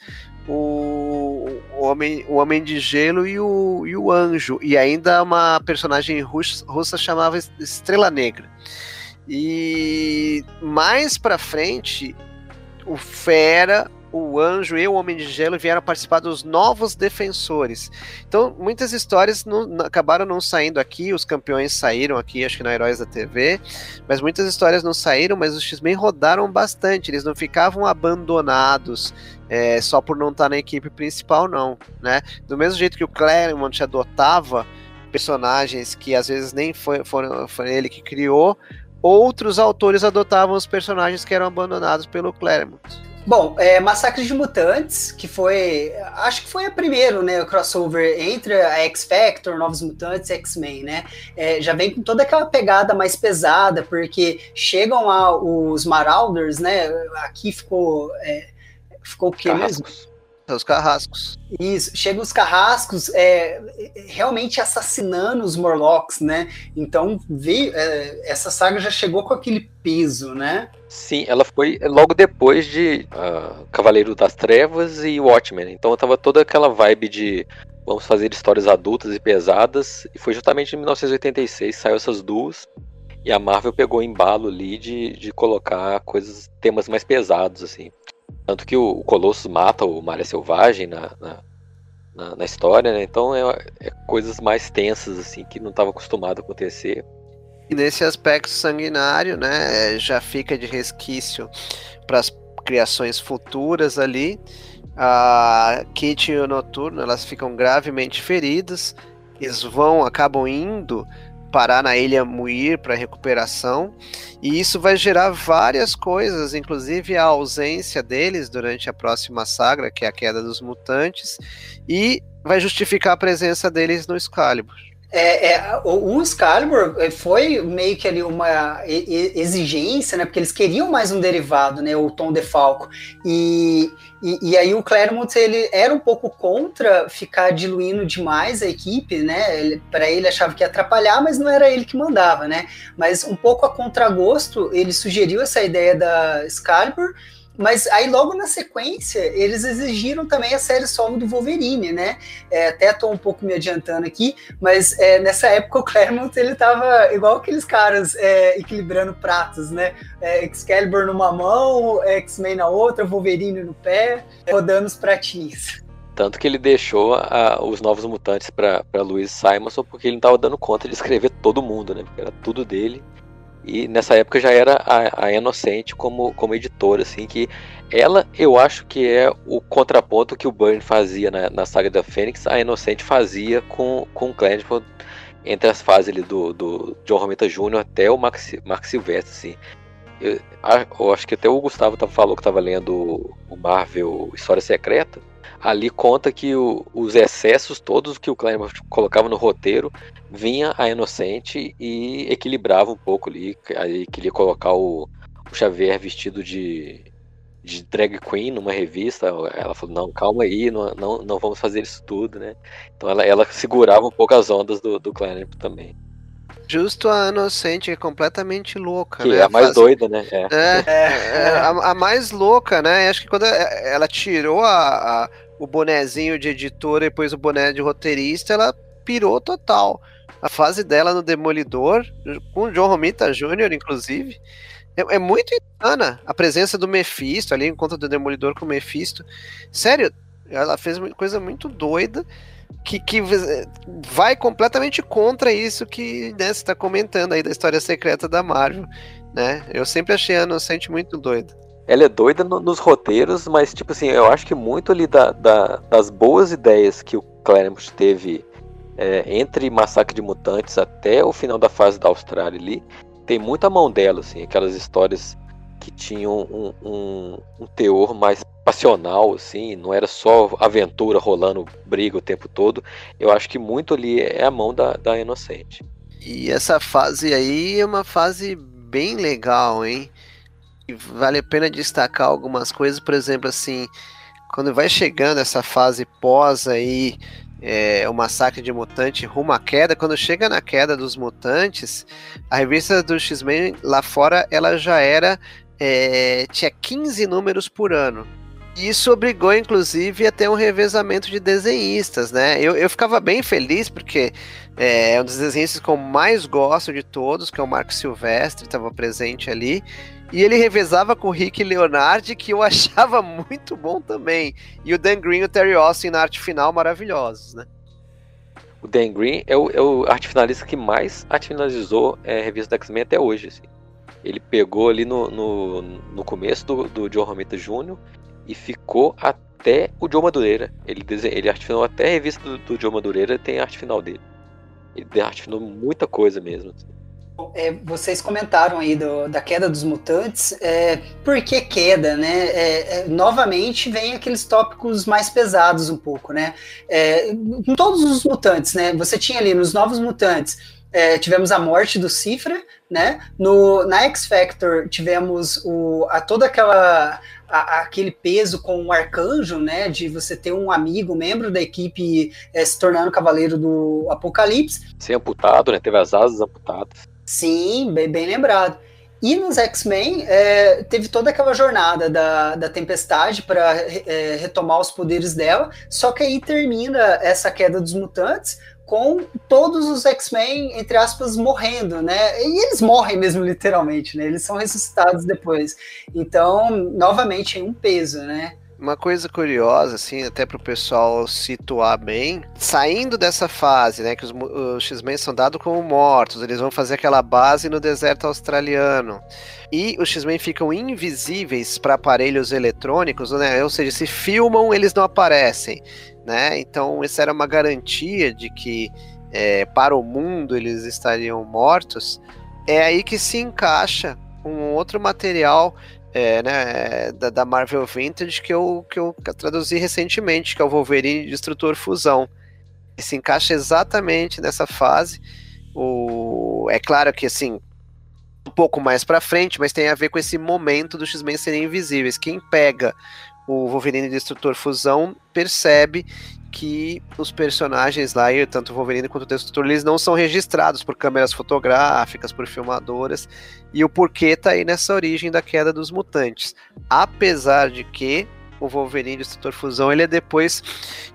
S4: o, o, Homem, o Homem de Gelo e o, e o Anjo, e ainda uma personagem russa, russa chamava Estrela Negra. E mais para frente, o Fera, o Anjo e o Homem de Gelo vieram participar dos Novos Defensores. Então, muitas histórias não, acabaram não saindo aqui, os campeões saíram aqui, acho que na Heróis da TV, mas muitas histórias não saíram, mas os X-Men rodaram bastante, eles não ficavam abandonados é, só por não estar na equipe principal, não, né? Do mesmo jeito que o Claremont adotava personagens que às vezes nem foi, foi ele que criou, outros autores adotavam os personagens que eram abandonados pelo Claremont.
S2: Bom, é, Massacre de Mutantes, que foi. Acho que foi a primeiro, né? O crossover entre a X-Factor, Novos Mutantes e X-Men, né? É, já vem com toda aquela pegada mais pesada, porque chegam lá os Marauders, né? Aqui ficou. É, ficou o quê
S4: mesmo? Os carrascos.
S2: Isso, chegam os carrascos é, realmente assassinando os Morlocks, né? Então veio, é, essa saga já chegou com aquele peso, né?
S3: Sim, ela foi logo depois de uh, Cavaleiro das Trevas e Watchmen. Então tava toda aquela vibe de vamos fazer histórias adultas e pesadas. E foi justamente em 1986 saiu essas duas. E a Marvel pegou o embalo ali de, de colocar coisas, temas mais pesados, assim. Tanto que o, o Colossus mata o Maria Selvagem na, na, na, na história, né? Então é, é, coisas mais tensas, assim, que não estava acostumado a acontecer.
S4: E nesse aspecto sanguinário, né, já fica de resquício para as criações futuras ali. A Kit e o Noturno, elas ficam gravemente feridas. Eles vão, acabam indo parar na ilha Muir para recuperação, e isso vai gerar várias coisas, inclusive a ausência deles durante a próxima saga, que é a queda dos mutantes, e vai justificar a presença deles no Excalibur.
S2: É, é, o, Excalibur é, foi meio que ali uma exigência, né? Porque eles queriam mais um derivado, né? O Tom DeFalco. E, e, e, aí o Claremont ele era um pouco contra ficar diluindo demais a equipe, né? Para ele achava que ia atrapalhar, mas não era ele que mandava, né? Mas um pouco a contragosto ele sugeriu essa ideia da Excalibur mas aí logo na sequência eles exigiram também a série solo do Wolverine, né? É, até estou um pouco me adiantando aqui, mas é, nessa época o Claremont ele tava igual aqueles caras é, equilibrando pratos, né? É, Excalibur numa mão, X-Men na outra, Wolverine no pé, rodando os pratinhos.
S3: Tanto que ele deixou a, os Novos Mutantes para Louis Simon só porque ele não estava dando conta de escrever todo mundo, né? Porque era tudo dele. E nessa época já era a, a Inocente como, como editora, assim, que ela eu acho que é o contraponto que o Byrne fazia na, na saga da Fênix, a Inocente fazia com, com o Claremont entre as fases ali do, do John Romita Jr. até o Mark, Mark Silvestre, assim. Eu, eu, acho que até o Gustavo falou que estava lendo o Marvel História Secreta ali conta que o, os excessos todos que o Claremont colocava no roteiro vinha a Inocente e equilibrava um pouco ali, aí queria colocar o, o Xavier vestido de, de drag queen numa revista, ela falou, não, calma aí, não, não, não vamos fazer isso tudo, né? Então ela, ela segurava um pouco as ondas do, do também.
S4: Justo a Inocente, é completamente louca,
S3: que
S4: né?
S3: É a mais Faz... doida, né?
S4: É, é, é, é a, a, mais louca, né? Acho que quando ela tirou a, a o bonezinho de editora e depois o boné de roteirista, ela pirou total. A fase dela no Demolidor, com o John Romita Jr., inclusive, é, é, muito insana. A presença do Mephisto ali, encontro do Demolidor com o Mephisto. Sério, ela fez uma coisa muito doida que, que vai completamente contra isso que né, você está comentando aí da história secreta da Marvel. Né? Eu sempre achei a Inocente muito doida
S3: ela é doida no, nos roteiros, mas, tipo assim, eu acho que muito ali da, da, das boas ideias que o Claremont teve é, entre Massacre de Mutantes até o final da fase da Austrália ali, tem muita mão dela, assim, aquelas histórias que tinham um, um, um, teor mais passional, assim, não era só aventura rolando briga o tempo todo. Eu acho que muito ali é a mão da, da Inocente.
S4: E essa fase aí é uma fase bem legal, hein? E vale a pena destacar algumas coisas, por exemplo, assim, quando vai chegando essa fase pós aí é, o massacre de mutante rumo à queda, quando chega na queda dos mutantes, a revista do X-Men lá fora ela já era é, tinha 15 números por ano. Isso obrigou, inclusive, a ter um revezamento de desenhistas, né? Eu, eu ficava bem feliz porque é, é um dos desenhistas que eu mais gosto de todos, que é o Marco Silvestre, estava presente ali. E ele revezava com o Rick Leonardi, que eu achava muito bom também. E o Dan Green e o Terry Austin na arte final maravilhosos, né?
S3: O Dan Green é o, é o arte finalista que mais arte finalizou é, a revista do X-Men até hoje. Assim. Ele pegou ali no, no, no começo do, do John Romita Jr. e ficou até o Joe Madureira. Ele, desenha, ele arte final até a revista do, do Joe Madureira tem arte final dele. Ele arte final muita coisa mesmo. Assim.
S2: É, vocês comentaram aí do, da queda dos mutantes. É, por que queda, né? É, é novamente vem aqueles tópicos mais pesados um pouco, né? É, em todos os mutantes, né? Você tinha ali nos novos mutantes. É, tivemos a morte do Cifra, né? No, na X Factor tivemos o, a, toda aquela a, aquele peso com o arcanjo, né? De você ter um amigo, membro da equipe se tornando cavaleiro do Apocalipse.
S3: Ser amputado, né? Teve as asas amputadas.
S2: Sim, bem, bem lembrado. E nos X-Men é, teve toda aquela jornada da, da Tempestade para é, retomar os poderes dela, só que aí termina essa queda dos mutantes com todos os X-Men, entre aspas, morrendo, né? E eles morrem mesmo, literalmente, né? Eles são ressuscitados depois. Então, novamente, é um peso, né?
S4: Uma coisa curiosa, assim, até para o pessoal situar bem, saindo dessa fase, né, que os, os X-Men são dados como mortos, eles vão fazer aquela base no deserto australiano. E os X-Men ficam invisíveis para aparelhos eletrônicos, né? Ou seja, se filmam, eles não aparecem, né? Então, essa era uma garantia de que é, para o mundo eles estariam mortos. É aí que se encaixa um outro material é, né, da, da, Marvel Vintage que eu, que eu traduzi recentemente, que é o Wolverine Destrutor Fusão. E se encaixa exatamente nessa fase. O, é claro que assim, um pouco mais para frente, mas tem a ver com esse momento dos X-Men serem invisíveis. Quem pega o Wolverine Destrutor Fusão percebe que os personagens lá, tanto o Wolverine quanto o Destrutor, eles não são registrados por câmeras fotográficas, por filmadoras, e o porquê tá aí nessa origem da queda dos mutantes. Apesar de que o Wolverine Destrutor Fusão, ele é depois,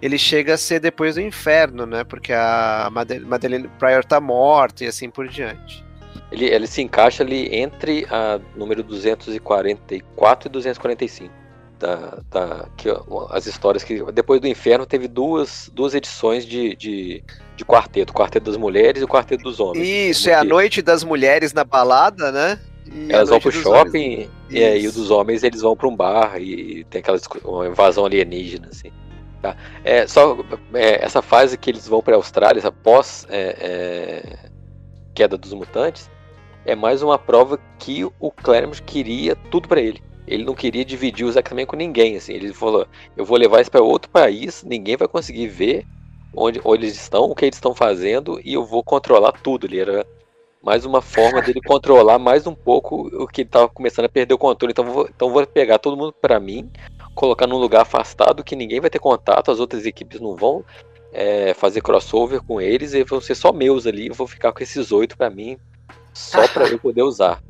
S4: ele chega a ser depois do inferno, né, porque a Madeleine Pryor tá morta e assim por diante.
S3: Ele, ele se encaixa ali entre a número 244 e 245 da, da que, as histórias que depois do Inferno teve duas, duas edições de, de, de quarteto, o quarteto das mulheres e o quarteto dos homens.
S4: Isso, é a noite das mulheres na balada, né?
S3: E Elas vão pro shopping e aí o dos homens eles vão para um bar e tem aquela uma invasão alienígena assim. Tá? É, só é, essa fase que eles vão para a Austrália, essa pós é, é, queda dos mutantes, é mais uma prova que o Claremont queria tudo para ele ele não queria dividir os X-Men com ninguém, assim. Ele falou: "Eu vou levar isso para outro país, ninguém vai conseguir ver onde, onde eles estão, o que eles estão fazendo e eu vou controlar tudo". Ele era mais uma forma dele controlar mais um pouco o que ele estava começando a perder o controle. Então vou, então vou pegar todo mundo para mim, colocar num lugar afastado que ninguém vai ter contato, as outras equipes não vão é, fazer crossover com eles e vão ser só meus ali. Eu vou ficar com esses oito para mim, só para eu poder usar.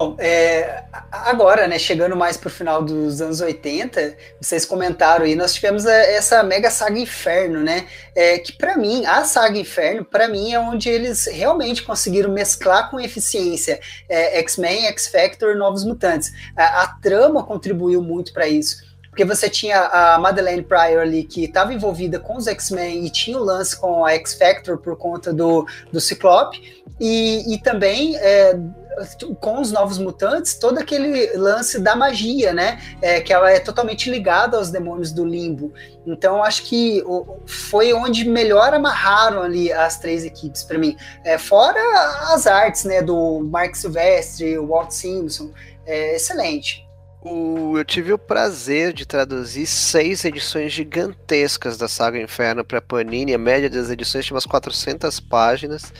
S2: Bom, é, agora, né, chegando mais para o final dos anos 80, vocês comentaram aí, nós tivemos é, essa mega saga Inferno, né? É, que para mim, a saga Inferno, para mim, é onde eles realmente conseguiram mesclar com eficiência é, X-Men, X-Factor, Novos Mutantes. A, a trama contribuiu muito para isso porque você tinha a Madeleine Pryor ali que estava envolvida com os X-Men e tinha o lance com a X-Factor por conta do, do Ciclope, e, e também é, com os novos mutantes, todo aquele lance da magia, né? É, que ela é totalmente ligada aos demônios do limbo. Então, acho que foi onde melhor amarraram ali as três equipes para mim. É, fora as artes, né? Do Mark Silvestre, o Walt Simpson. é excelente.
S4: O, eu tive o prazer de traduzir seis edições gigantescas da Saga Inferno para Panini. A média das edições tinha umas 400 páginas.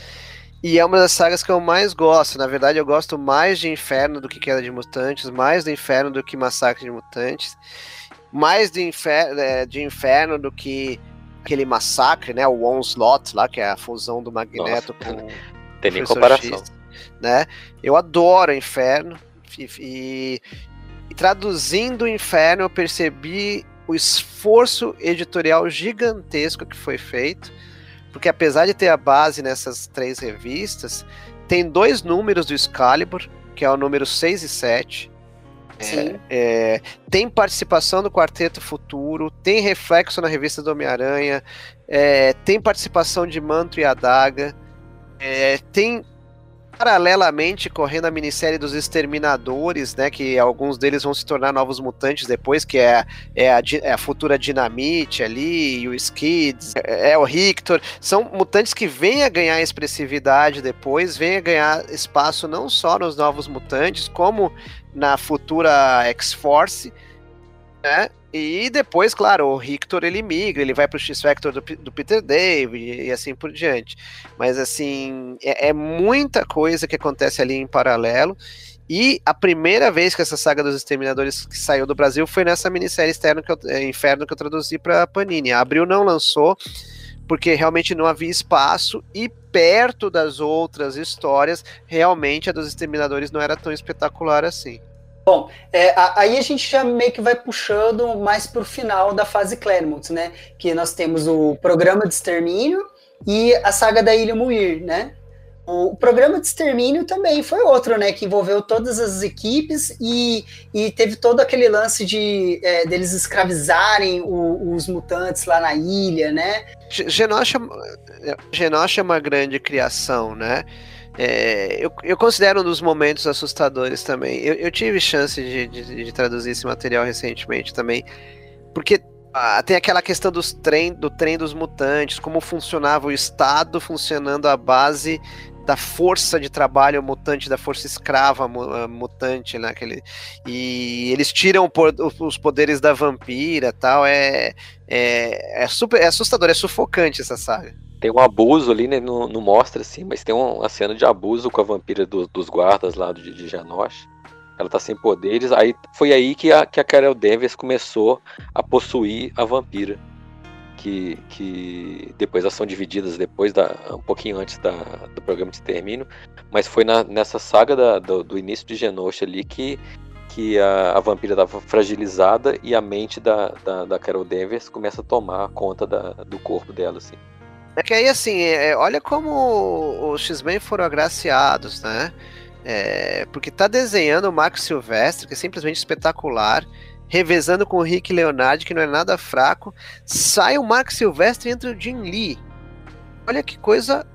S4: E é uma das sagas que eu mais gosto. Na verdade, eu gosto mais de Inferno do que Queda de Mutantes, mais do Inferno do que Massacre de Mutantes, mais de Inferno, é, de Inferno do que aquele massacre, né? O Onslaught lá, que é a fusão do Magneto Nossa, com.
S3: Tem nem comparação. X,
S4: né? Eu adoro Inferno. E, e, e traduzindo o Inferno, eu percebi o esforço editorial gigantesco que foi feito, porque apesar de ter a base nessas três revistas, tem dois números do Excalibur, que é o número 6 e 7. É, é, tem participação do Quarteto Futuro, tem reflexo na revista do Homem-Aranha, é, tem participação de Manto e Adaga, é, tem paralelamente correndo a minissérie dos Exterminadores, né? Que alguns deles vão se tornar novos mutantes depois, que é, é, a, é a futura Dinamite ali, e o Skids, é, é, o Rictor. São mutantes que vêm a ganhar expressividade depois, vêm a ganhar espaço não só nos novos mutantes, como na futura X-Force, né? E depois, claro, o Rictor ele migra, ele vai pro X-Factor do, do, Peter David e assim por diante. Mas assim, é, é, muita coisa que acontece ali em paralelo. E a primeira vez que essa saga dos Exterminadores saiu do Brasil foi nessa minissérie externa que eu, é, Inferno que eu traduzi para Panini. A Abril não lançou, porque realmente não havia espaço e perto das outras histórias, realmente a dos Exterminadores não era tão espetacular assim.
S2: Bom, é, aí a gente já meio que vai puxando mais para o final da fase Claremont, né? Que nós temos o programa de extermínio e a saga da Ilha Muir, né? O, programa de extermínio também foi outro, né? Que envolveu todas as equipes e, e teve todo aquele lance de é, deles escravizarem o, os mutantes lá na ilha, né?
S4: Genosha, Genosha é uma grande criação, né? É, eu, eu, considero um dos momentos assustadores também. Eu, eu tive chance de, de, de, traduzir esse material recentemente também, porque ah, tem aquela questão dos trem, do trem dos mutantes, como funcionava o Estado funcionando à base da força de trabalho mutante, da força escrava ah, mutante, né? Aquele, e eles tiram os poderes da vampira tal. É, é, é, super, é assustador, é sufocante essa saga
S3: tem um abuso ali, né? Não, não, mostra assim, mas tem uma cena de abuso com a vampira do, dos guardas lá de, de. Ela tá sem poderes. Aí foi aí que a, que a Carol Danvers começou a possuir a vampira. Que, que depois elas são divididas depois da, um pouquinho antes da, do programa de extermínio. Mas foi na, nessa saga da, do, do, início de Genosha ali que, que a, a vampira estava fragilizada e a mente da, da, da Carol Danvers começa a tomar conta da, do corpo dela, assim.
S4: É que aí, assim, é, olha como os X-Men foram agraciados, né? É, porque tá desenhando o Max Silvestre, que é simplesmente espetacular, revezando com o Rick Leonardo, que não é nada fraco. Sai o Max Silvestre entre o Jim Lee. Olha que coisa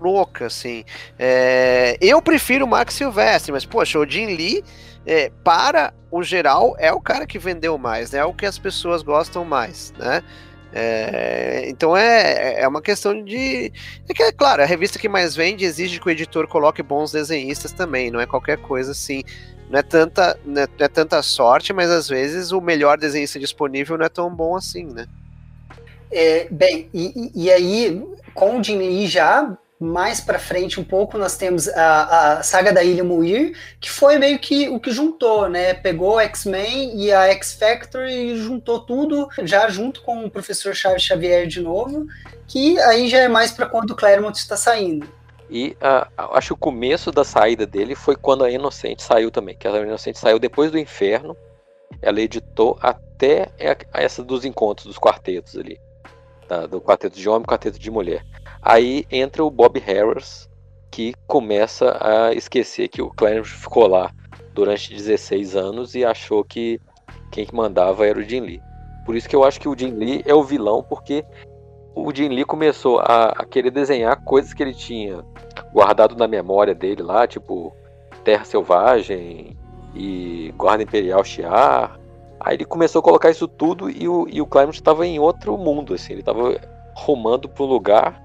S4: louca, assim. É, eu prefiro o Max Silvestre, mas, poxa, o Jim Lee, é, para o geral, é o cara que vendeu mais, né? É o que as pessoas gostam mais, né? É, então é, é uma questão de. É que, é claro, a revista que mais vende exige que o editor coloque bons desenhistas também, não é qualquer coisa assim. Não é tanta, não é, não é tanta sorte, mas às vezes o melhor desenhista disponível não é tão bom assim, né?
S2: É, bem, e, e, aí, com o Jim Lee já mais para frente um pouco nós temos a, a saga da Ilha Muir, que foi meio que o que juntou, né? Pegou X-Men e a X-Factor e juntou tudo já junto com o professor Charles Xavier de novo, que aí já é mais para quando o Claremont está saindo.
S3: E uh, acho que o começo da saída dele foi quando a Inocente saiu também, que a Inocente saiu depois do Inferno. Ela editou até essa dos encontros dos quartetos ali. Do quarteto de homem e quarteto de mulher. Aí entra o Bob Harris, que começa a esquecer que o Clarence ficou lá durante 16 anos e achou que quem mandava era o Jim Lee. Por isso que eu acho que o Jim Lee é o vilão, porque o Jim Lee começou a, a querer desenhar coisas que ele tinha guardado na memória dele lá, tipo Terra Selvagem e Guarda Imperial Shiar. Aí ele começou a colocar isso tudo e o, e o Claremont estava em outro mundo, assim, ele estava rumando para um lugar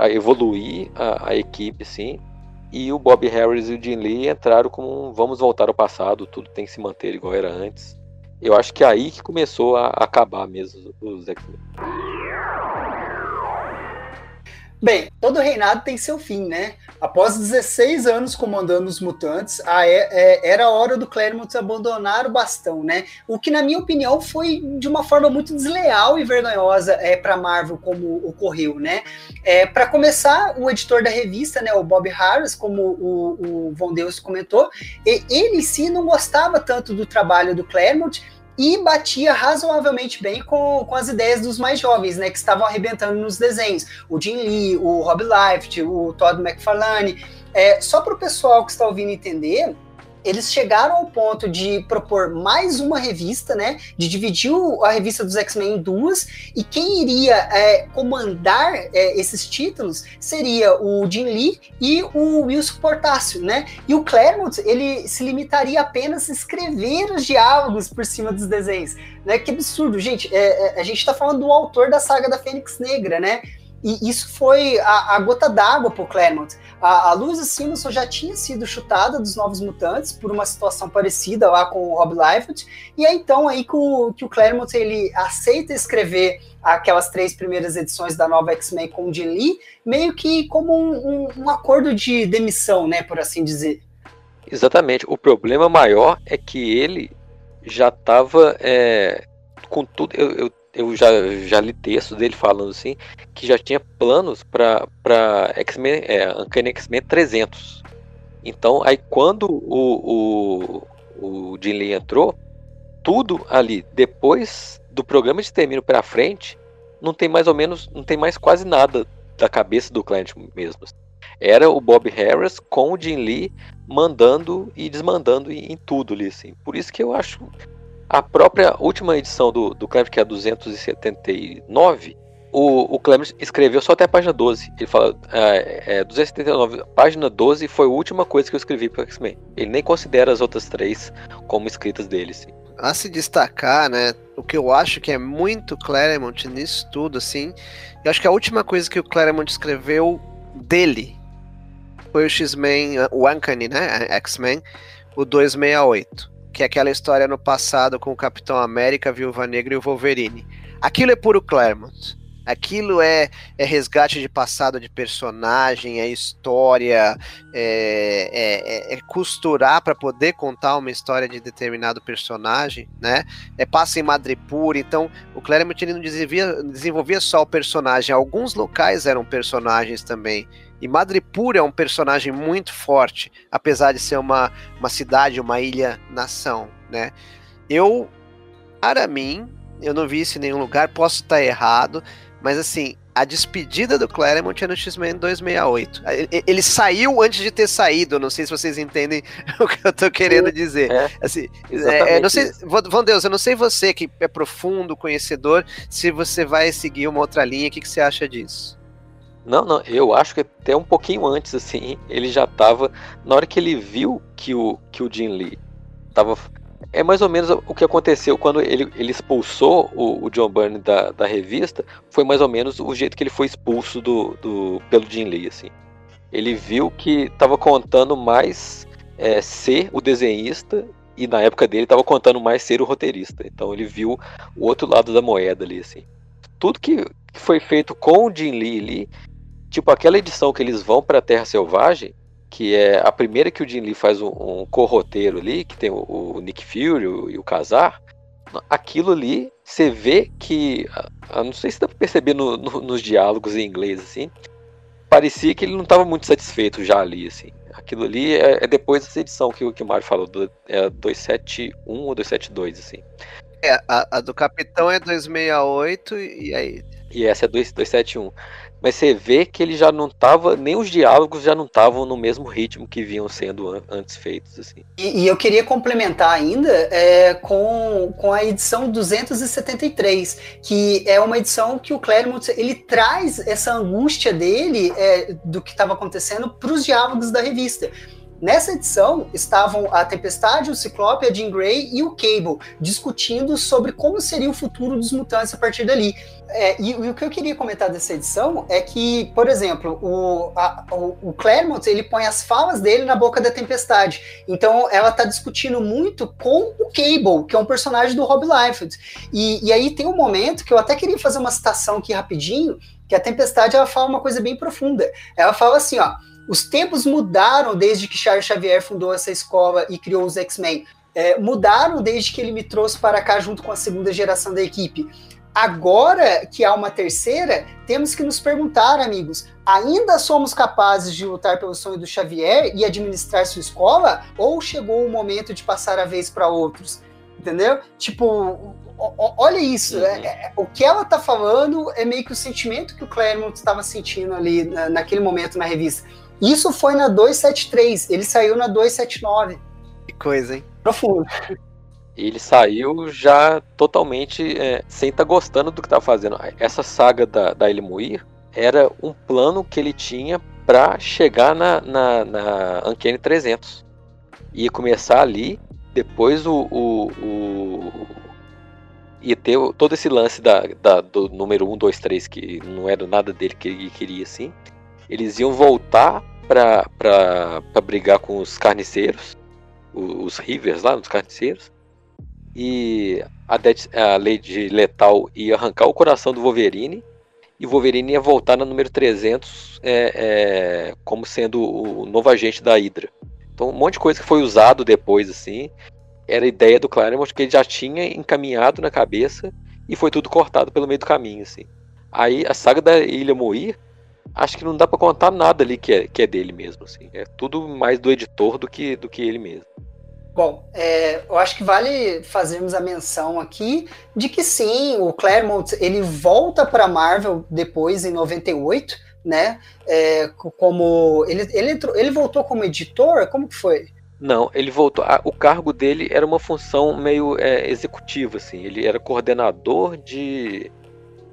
S3: a evoluir a, a equipe, assim. e o Bob Harris e o Jim Lee entraram como um vamos voltar ao passado, tudo tem que se manter igual era antes. Eu acho que é aí que começou a acabar mesmo os X-Men.
S2: Bem, todo reinado tem seu fim, né? Após 16 anos comandando os mutantes, a, é, era a hora do Claremont abandonar o bastão, né? O que, na minha opinião, foi de uma forma muito desleal e vergonhosa é, para Marvel, como ocorreu, né? É, para começar, o editor da revista, né, o Bob Harris, como o, o Von Deus comentou, ele em si não gostava tanto do trabalho do Claremont e batia razoavelmente bem com, com as ideias dos mais jovens, né, que estavam arrebentando nos desenhos. O Jim Lee, o Rob Liefeld, o Todd McFarlane. É, só para o pessoal que está ouvindo entender, eles chegaram ao ponto de propor mais uma revista, né? De dividir a revista dos X-Men em duas, e quem iria é, comandar é, esses títulos seria o Jim Lee e o Wilson Portácio, né? E o Claremont, ele se limitaria apenas a escrever os diálogos por cima dos desenhos, né? Que absurdo, gente. É, é a gente está falando do autor da saga da Fênix Negra, né? E isso foi a, a gota d'água para o Claremont. A, a Louise Simonson já tinha sido chutada dos Novos Mutantes por uma situação parecida lá com o Rob Liefeld, e é então aí que o, que o Claremont ele aceita escrever aquelas três primeiras edições da nova X-Men com o Jim Lee, meio que como um, um, um acordo de demissão, né, por assim dizer.
S3: Exatamente. O problema maior é que ele já estava é, com tudo. Eu, eu eu já, já li texto dele falando assim, que já tinha planos para X-Men, é, Uncanny X-Men 300. Então, aí quando o, o, o Jim Lee entrou, tudo ali, depois do programa de termino para frente, não tem mais ou menos, não tem mais quase nada da cabeça do cliente mesmo. Era o Bob Harris com o Jim Lee mandando e desmandando em, em tudo ali, assim. Por isso que eu acho a própria última edição do, do Clemens, que é a 279, o, o Clemens escreveu só até a página 12. Ele fala, é, é, 279, página 12 foi a última coisa que eu escrevi para X-Men. Ele nem considera as outras três como escritas dele. Assim.
S4: A se destacar, né, o que eu acho que é muito Claremont nisso tudo, assim, eu acho que a última coisa que o Claremont escreveu dele foi o X-Men, o Uncanny, né, X-Men, o 268 que é aquela história no passado com o Capitão América, Viúva Negra e o Wolverine. Aquilo é puro Claremont. Aquilo é, é resgate de passado de personagem, é história, é, é, é, é costurar para poder contar uma história de determinado personagem, né? É passa em Madripoor, então o Claremont ele não desenvolvia, desenvolvia só o personagem, alguns locais eram personagens também. E Madripoor é um personagem muito forte, apesar de ser uma, uma cidade, uma ilha-nação, né? Eu, para mim, eu não vi isso em nenhum lugar, posso estar errado, mas assim, a despedida do Claremont é no X-Men 268. Ele saiu antes de ter saído, não sei se vocês entendem o que eu tô querendo dizer. É, assim, é, não sei, Vão Deus, eu não sei você que é profundo, conhecedor, se você vai seguir uma outra linha, o que, que você acha disso?
S3: Não, não, eu acho que até um pouquinho antes, assim, ele já tava. Na hora que ele viu que o, que o Jim Lee tava. É mais ou menos o que aconteceu quando ele, ele expulsou o, o John Byrne da, da revista. Foi mais ou menos o jeito que ele foi expulso do, do, pelo Jim Lee, assim. Ele viu que tava contando mais é, ser o desenhista e na época dele tava contando mais ser o roteirista. Então ele viu o outro lado da moeda ali, assim. Tudo que foi feito com o Jim Lee ali, Tipo, aquela edição que eles vão pra Terra Selvagem, que é a primeira que o Jim Lee faz um, um corroteiro ali, que tem o, o Nick Fury o, e o Casar, aquilo ali, você vê que, não sei se dá pra perceber no, no, nos diálogos em inglês, assim, parecia que ele não estava muito satisfeito já ali, assim. Aquilo ali é, é depois dessa edição que, que o Mário falou, do, é 271 ou 272, assim.
S4: É, a, a do Capitão é 268 e aí...
S3: E essa é 271 mas você vê que ele já não tava, nem os diálogos já não estavam no mesmo ritmo que vinham sendo antes feitos. Assim.
S2: E, e eu queria complementar ainda é, com, com a edição 273, que é uma edição que o Claremont ele traz essa angústia dele é, do que estava acontecendo para os diálogos da revista. Nessa edição estavam a Tempestade, o Ciclope, a Jean Grey e o Cable discutindo sobre como seria o futuro dos mutantes a partir dali. É, e, e, o que eu queria comentar dessa edição é que, por exemplo, o, a, o, o, Claremont ele põe as falas dele na boca da Tempestade. Então ela está discutindo muito com o Cable, que é um personagem do Rob Liefeld. E, e aí tem um momento que eu até queria fazer uma citação aqui rapidinho, que a Tempestade ela fala uma coisa bem profunda. Ela fala assim, ó. Os tempos mudaram desde que Charles Xavier fundou essa escola e criou os X-Men. É, mudaram desde que ele me trouxe para cá junto com a segunda geração da equipe. Agora que há uma terceira, temos que nos perguntar, amigos: ainda somos capazes de lutar pelo sonho do Xavier e administrar sua escola? Ou chegou o momento de passar a vez para outros? Entendeu? Tipo, olha isso, uhum. é, é, o que ela tá falando é meio que o sentimento que o Claremont estava sentindo ali na, naquele momento na revista. Isso foi na 273, ele saiu na 279.
S4: Que coisa, hein?
S2: Profundo.
S3: Ele saiu já totalmente é, sem estar tá gostando do que estava fazendo. Essa saga da, da Elmuir era um plano que ele tinha para chegar na, na, na Uncanny 300. Ia começar ali, depois o, o, o ia ter todo esse lance da, da, do número 1, 2, 3, que não era nada dele que ele queria assim. Eles iam voltar para brigar com os carniceiros, os, os Rivers lá, os carniceiros. E a, a Lady Letal ia arrancar o coração do Wolverine. E o Wolverine ia voltar na número 300 é, é, como sendo o novo agente da Hydra. Então, um monte de coisa que foi usado depois, assim. Era ideia do Claremont que ele já tinha encaminhado na cabeça e foi tudo cortado pelo meio do caminho, assim. Aí a saga da Ilha Moir acho que não dá para contar nada ali que é, que é dele mesmo, assim. É tudo mais do editor do que, do que ele mesmo.
S2: Bom, é, eu acho que vale fazermos a menção aqui de que sim, o Claremont ele volta para Marvel depois em 98, né? É, como ele, ele, entrou, ele voltou como editor, como que foi?
S3: Não, ele voltou. o cargo dele era uma função meio é, executiva, assim. Ele era coordenador de,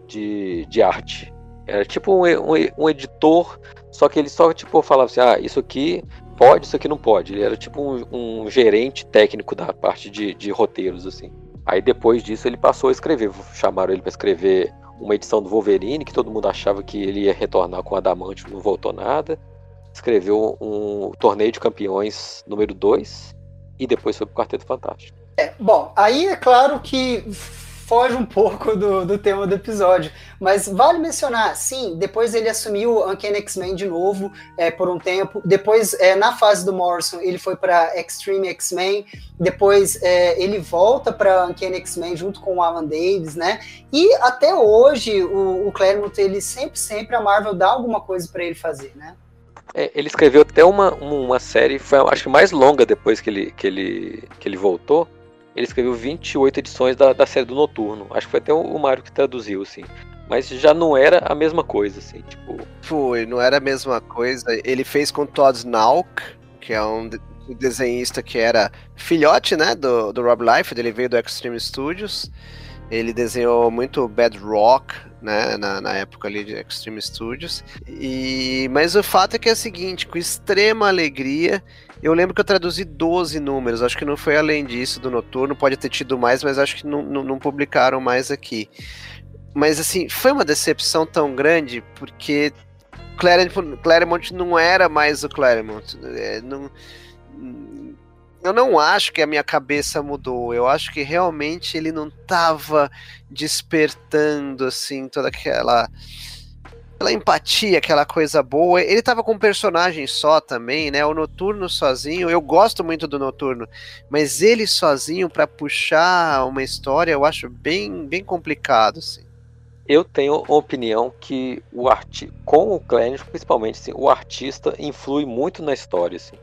S3: de, de arte. Era tipo um, um, um, editor, só que ele só tipo falava assim, ah, isso aqui pode, isso aqui não pode. Ele era tipo um, um gerente técnico da parte de, de, roteiros, assim. Aí depois disso ele passou a escrever, chamaram ele para escrever uma edição do Wolverine, que todo mundo achava que ele ia retornar com Adamante, não voltou nada. Escreveu um torneio de campeões número 2 e depois foi pro Quarteto Fantástico.
S2: É, bom, aí é claro que foge um pouco do, do tema do episódio. Mas vale mencionar, sim, depois ele assumiu o Uncanny X-Men de novo é, por um tempo. Depois, é, na fase do Morrison, ele foi para Extreme X-Men. Depois, é, ele volta para Uncanny X-Men junto com o Alan Davis, né? E até hoje, o, o Claremont, ele sempre, sempre, a Marvel dá alguma coisa para ele fazer, né?
S3: É, ele escreveu até uma, uma série, foi acho que mais longa depois que ele, que ele, que ele voltou, ele escreveu 28 edições da, da série do Noturno. Acho que foi até o Mário que traduziu, assim. Mas já não era a mesma coisa, assim, tipo.
S4: Foi, não era a mesma coisa. Ele fez com Todd Nauk, que é um desenhista que era filhote, né, do, do Rob Life, ele veio do Extreme Studios. Ele desenhou muito Bad Rock, né, na, na época ali de Extreme Studios. E, mas o fato é que é o seguinte, com extrema alegria, eu lembro que eu traduzi 12 números, acho que não foi além disso do Noturno, pode ter tido mais, mas acho que não, não, não publicaram mais aqui. Mas assim, foi uma decepção tão grande, porque Claremont, Claremont não era mais o Claremont. É, não, eu não acho que a minha cabeça mudou. Eu acho que realmente ele não estava despertando assim toda aquela aquela empatia, aquela coisa boa. Ele tava com um personagem só também, né? O Noturno sozinho. Eu gosto muito do Noturno, mas ele sozinho para puxar uma história, eu acho bem bem complicado, assim.
S3: Eu tenho a opinião que o arti com o Clarence, principalmente, assim, o artista influi muito na história, assim.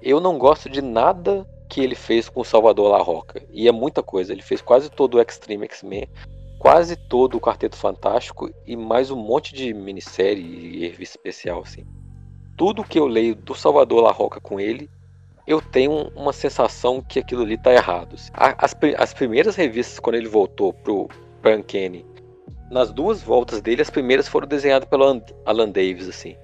S3: Eu não gosto de nada que ele fez com o Salvador La Roca. E é muita coisa. Ele fez quase todo o Extreme X-Men, quase todo o Quarteto Fantástico e mais um monte de minissérie e revista especial, assim. Tudo que eu leio do Salvador La Roca com ele, eu tenho uma sensação que aquilo ali tá errado. Assim. As, as primeiras revistas, quando ele voltou pro Uncanny, nas duas voltas dele, as primeiras foram desenhadas pelo Alan Davis, assim.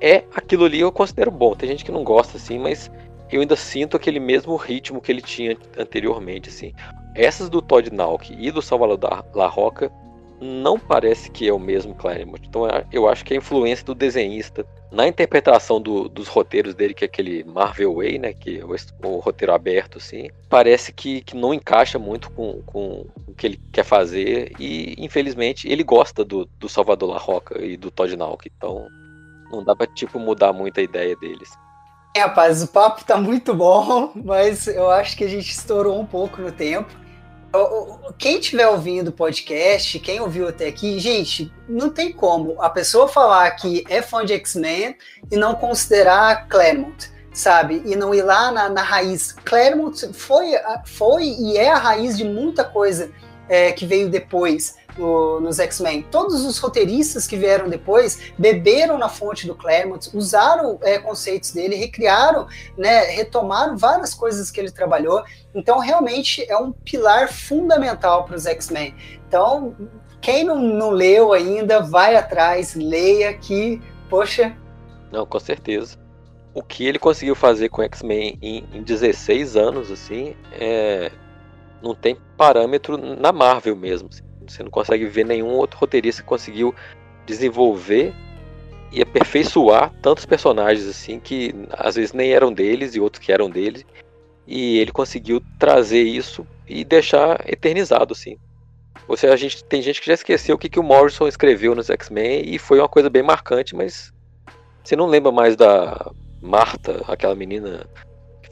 S3: É aquilo ali eu considero bom. Tem gente que não gosta, assim, mas eu ainda sinto aquele mesmo ritmo que ele tinha anteriormente, assim. Essas do Todd Nauk e do Salvador La Roca não parece que é o mesmo Claremont. Então eu acho que a influência do desenhista na interpretação do, dos roteiros dele, que é aquele Marvel Way, né, que é o, o roteiro aberto, assim, parece que, que não encaixa muito com, com o que ele quer fazer e, infelizmente, ele gosta do, do Salvador La Roca e do Todd Nauk, então não dá pra, tipo, mudar muito a ideia deles.
S2: É, rapaz, o papo tá muito bom, mas eu acho que a gente estourou um pouco no tempo quem estiver ouvindo o podcast, quem ouviu até aqui, gente, não tem como a pessoa falar que é fã de X-Men e não considerar Claremont, sabe? E não ir lá na, na raiz. Claremont foi, foi e é a raiz de muita coisa é, que veio depois no, nos X-Men. Todos os roteiristas que vieram depois beberam na fonte do Claremont, usaram é, conceitos dele, recriaram, né, retomaram várias coisas que ele trabalhou. Então, realmente é um pilar fundamental para os X-Men. Então, quem não, não leu ainda, vai atrás, leia que, poxa.
S3: Não, com certeza. O que ele conseguiu fazer com X-Men em, em 16 anos, assim, é, não tem parâmetro na Marvel mesmo. Assim. Você não consegue ver nenhum outro roteirista que conseguiu desenvolver e aperfeiçoar tantos personagens assim que às vezes nem eram deles e outros que eram deles. E ele conseguiu trazer isso e deixar eternizado assim. Você, a gente, tem gente que já esqueceu o que, que o Morrison escreveu nos X-Men e foi uma coisa bem marcante, mas você não lembra mais da Marta, aquela menina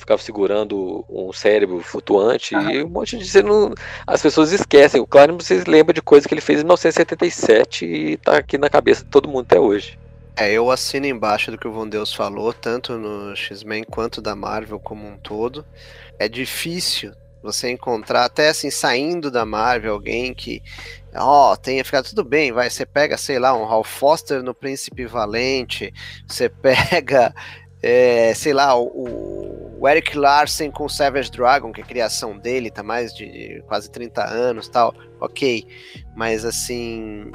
S3: ficava segurando um cérebro flutuante ah. e um monte de você não, as pessoas esquecem. O Claro vocês lembram de coisa que ele fez em 1977 e tá aqui na cabeça de todo mundo até hoje.
S4: É, eu assino embaixo do que o Von Deus falou, tanto no X-Men quanto da Marvel como um todo. É difícil você encontrar, até assim, saindo da Marvel, alguém que, ó, oh, tenha ficado tudo bem, vai, você pega, sei lá, um Hal Foster no Príncipe Valente, você pega, é, sei lá, o, o Eric Larsen com Savage Dragon, que é a criação dele tá mais de quase 30 anos tal, ok. Mas assim,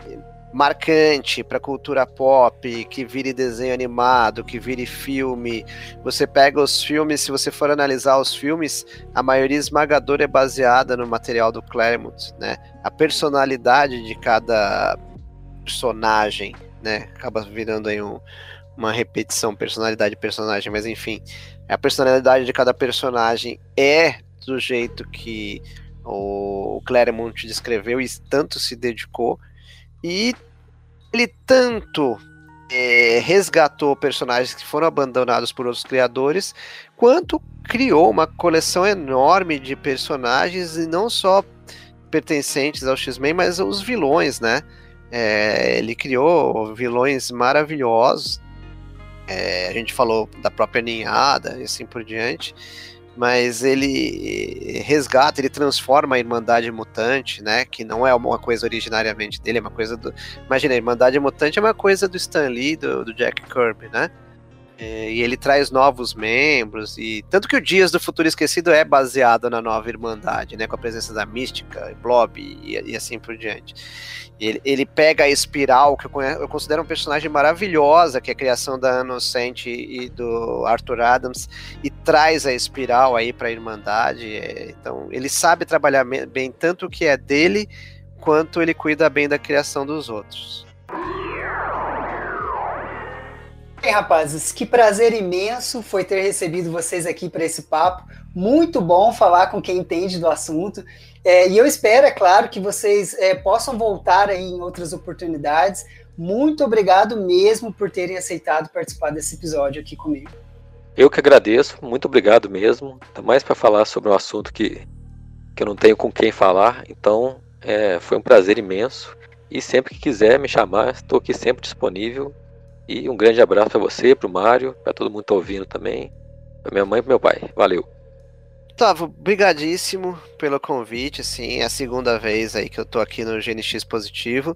S4: marcante para cultura pop, que vire desenho animado, que vire filme. Você pega os filmes, se você for analisar os filmes, a maioria esmagadora é baseada no material do Claremont, né? A personalidade de cada personagem, né? Acaba virando aí um, uma repetição, personalidade personagem, mas enfim, a personalidade de cada personagem é do jeito que o Claremont descreveu e tanto se dedicou. E ele tanto é, resgatou personagens que foram abandonados por outros criadores, quanto criou uma coleção enorme de personagens e não só pertencentes ao X-Men, mas os vilões, né? É, ele criou vilões maravilhosos, é, a gente falou da própria ninhada e assim por diante, mas ele resgata, ele transforma a Irmandade Mutante, né? Que não é uma coisa originariamente dele, é uma coisa do. Imagina, a Irmandade Mutante é uma coisa do Stan Lee, do, do Jack Kirby, né? É, e ele traz novos membros, e tanto que o Dias do Futuro Esquecido é baseado na nova Irmandade, né? Com a presença da Mística, Blob e, e assim por diante. Ele, ele pega a Espiral, que eu, considero um personagem maravilhosa, que é a criação da Inocente e do Arthur Adams, e traz a Espiral aí para a Irmandade. É, então, ele sabe trabalhar bem tanto o que é dele, quanto ele cuida bem da criação dos outros.
S2: Bem, rapazes, que prazer imenso foi ter recebido vocês aqui para esse papo. Muito bom falar com quem entende do assunto. É, e eu espero, é claro, que vocês é, possam voltar aí em outras oportunidades. Muito obrigado mesmo por terem aceitado participar desse episódio aqui comigo.
S3: Eu que agradeço, muito obrigado mesmo. Ainda mais para falar sobre um assunto que, que eu não tenho com quem falar. Então, é, foi um prazer imenso. E sempre que quiser me chamar, estou aqui sempre disponível. E um grande abraço para você, para o Mário, para todo mundo que está ouvindo também, para minha mãe e para meu pai. Valeu.
S4: Gustavo, brigadíssimo pelo convite, assim, é a segunda vez aí que eu tô aqui no GNX Positivo.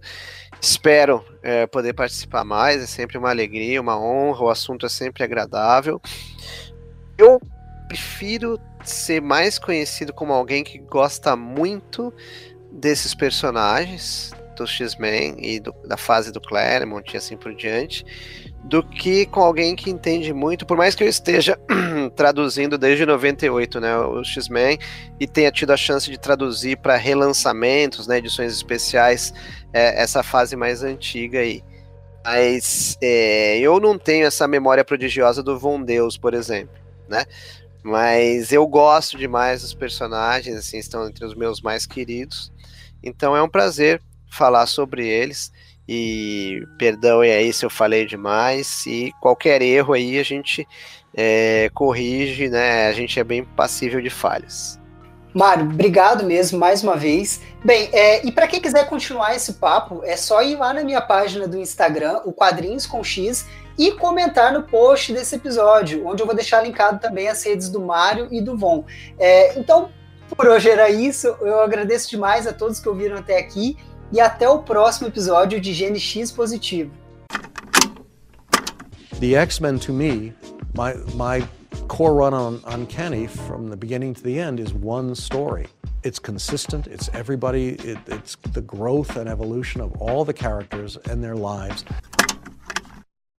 S4: Espero é, poder participar mais, é sempre uma alegria, uma honra, o assunto é sempre agradável. Eu prefiro ser mais conhecido como alguém que gosta muito desses personagens, do X-Men e do, da fase do Claremont e assim por diante, do que com alguém que entende muito, por mais que eu esteja traduzindo desde 98, né, o X-Men, e tenha tido a chance de traduzir para relançamentos, né, edições especiais, é, essa fase mais antiga aí. Mas é, eu não tenho essa memória prodigiosa do Von Deus, por exemplo, né? Mas eu gosto demais dos personagens, assim, estão entre os meus mais queridos. Então é um prazer falar sobre eles. E perdão aí se eu falei demais. E qualquer erro aí a gente é, corrige, né? A gente é bem passível de falhas.
S2: Mário, obrigado mesmo mais uma vez. Bem, é, e para quem quiser continuar esse papo, é só ir lá na minha página do Instagram, o Quadrinhos com X, e comentar no post desse episódio, onde eu vou deixar linkado também as redes do Mário e do Von. É, então, por hoje era isso. Eu agradeço demais a todos que ouviram até aqui e até o próximo episódio de GNX Positivo.
S5: The X-Men to me, my my core run on Uncanny from the beginning to the end is one story. It's consistent, it's everybody, it, it's the growth and evolution of all the characters and their lives.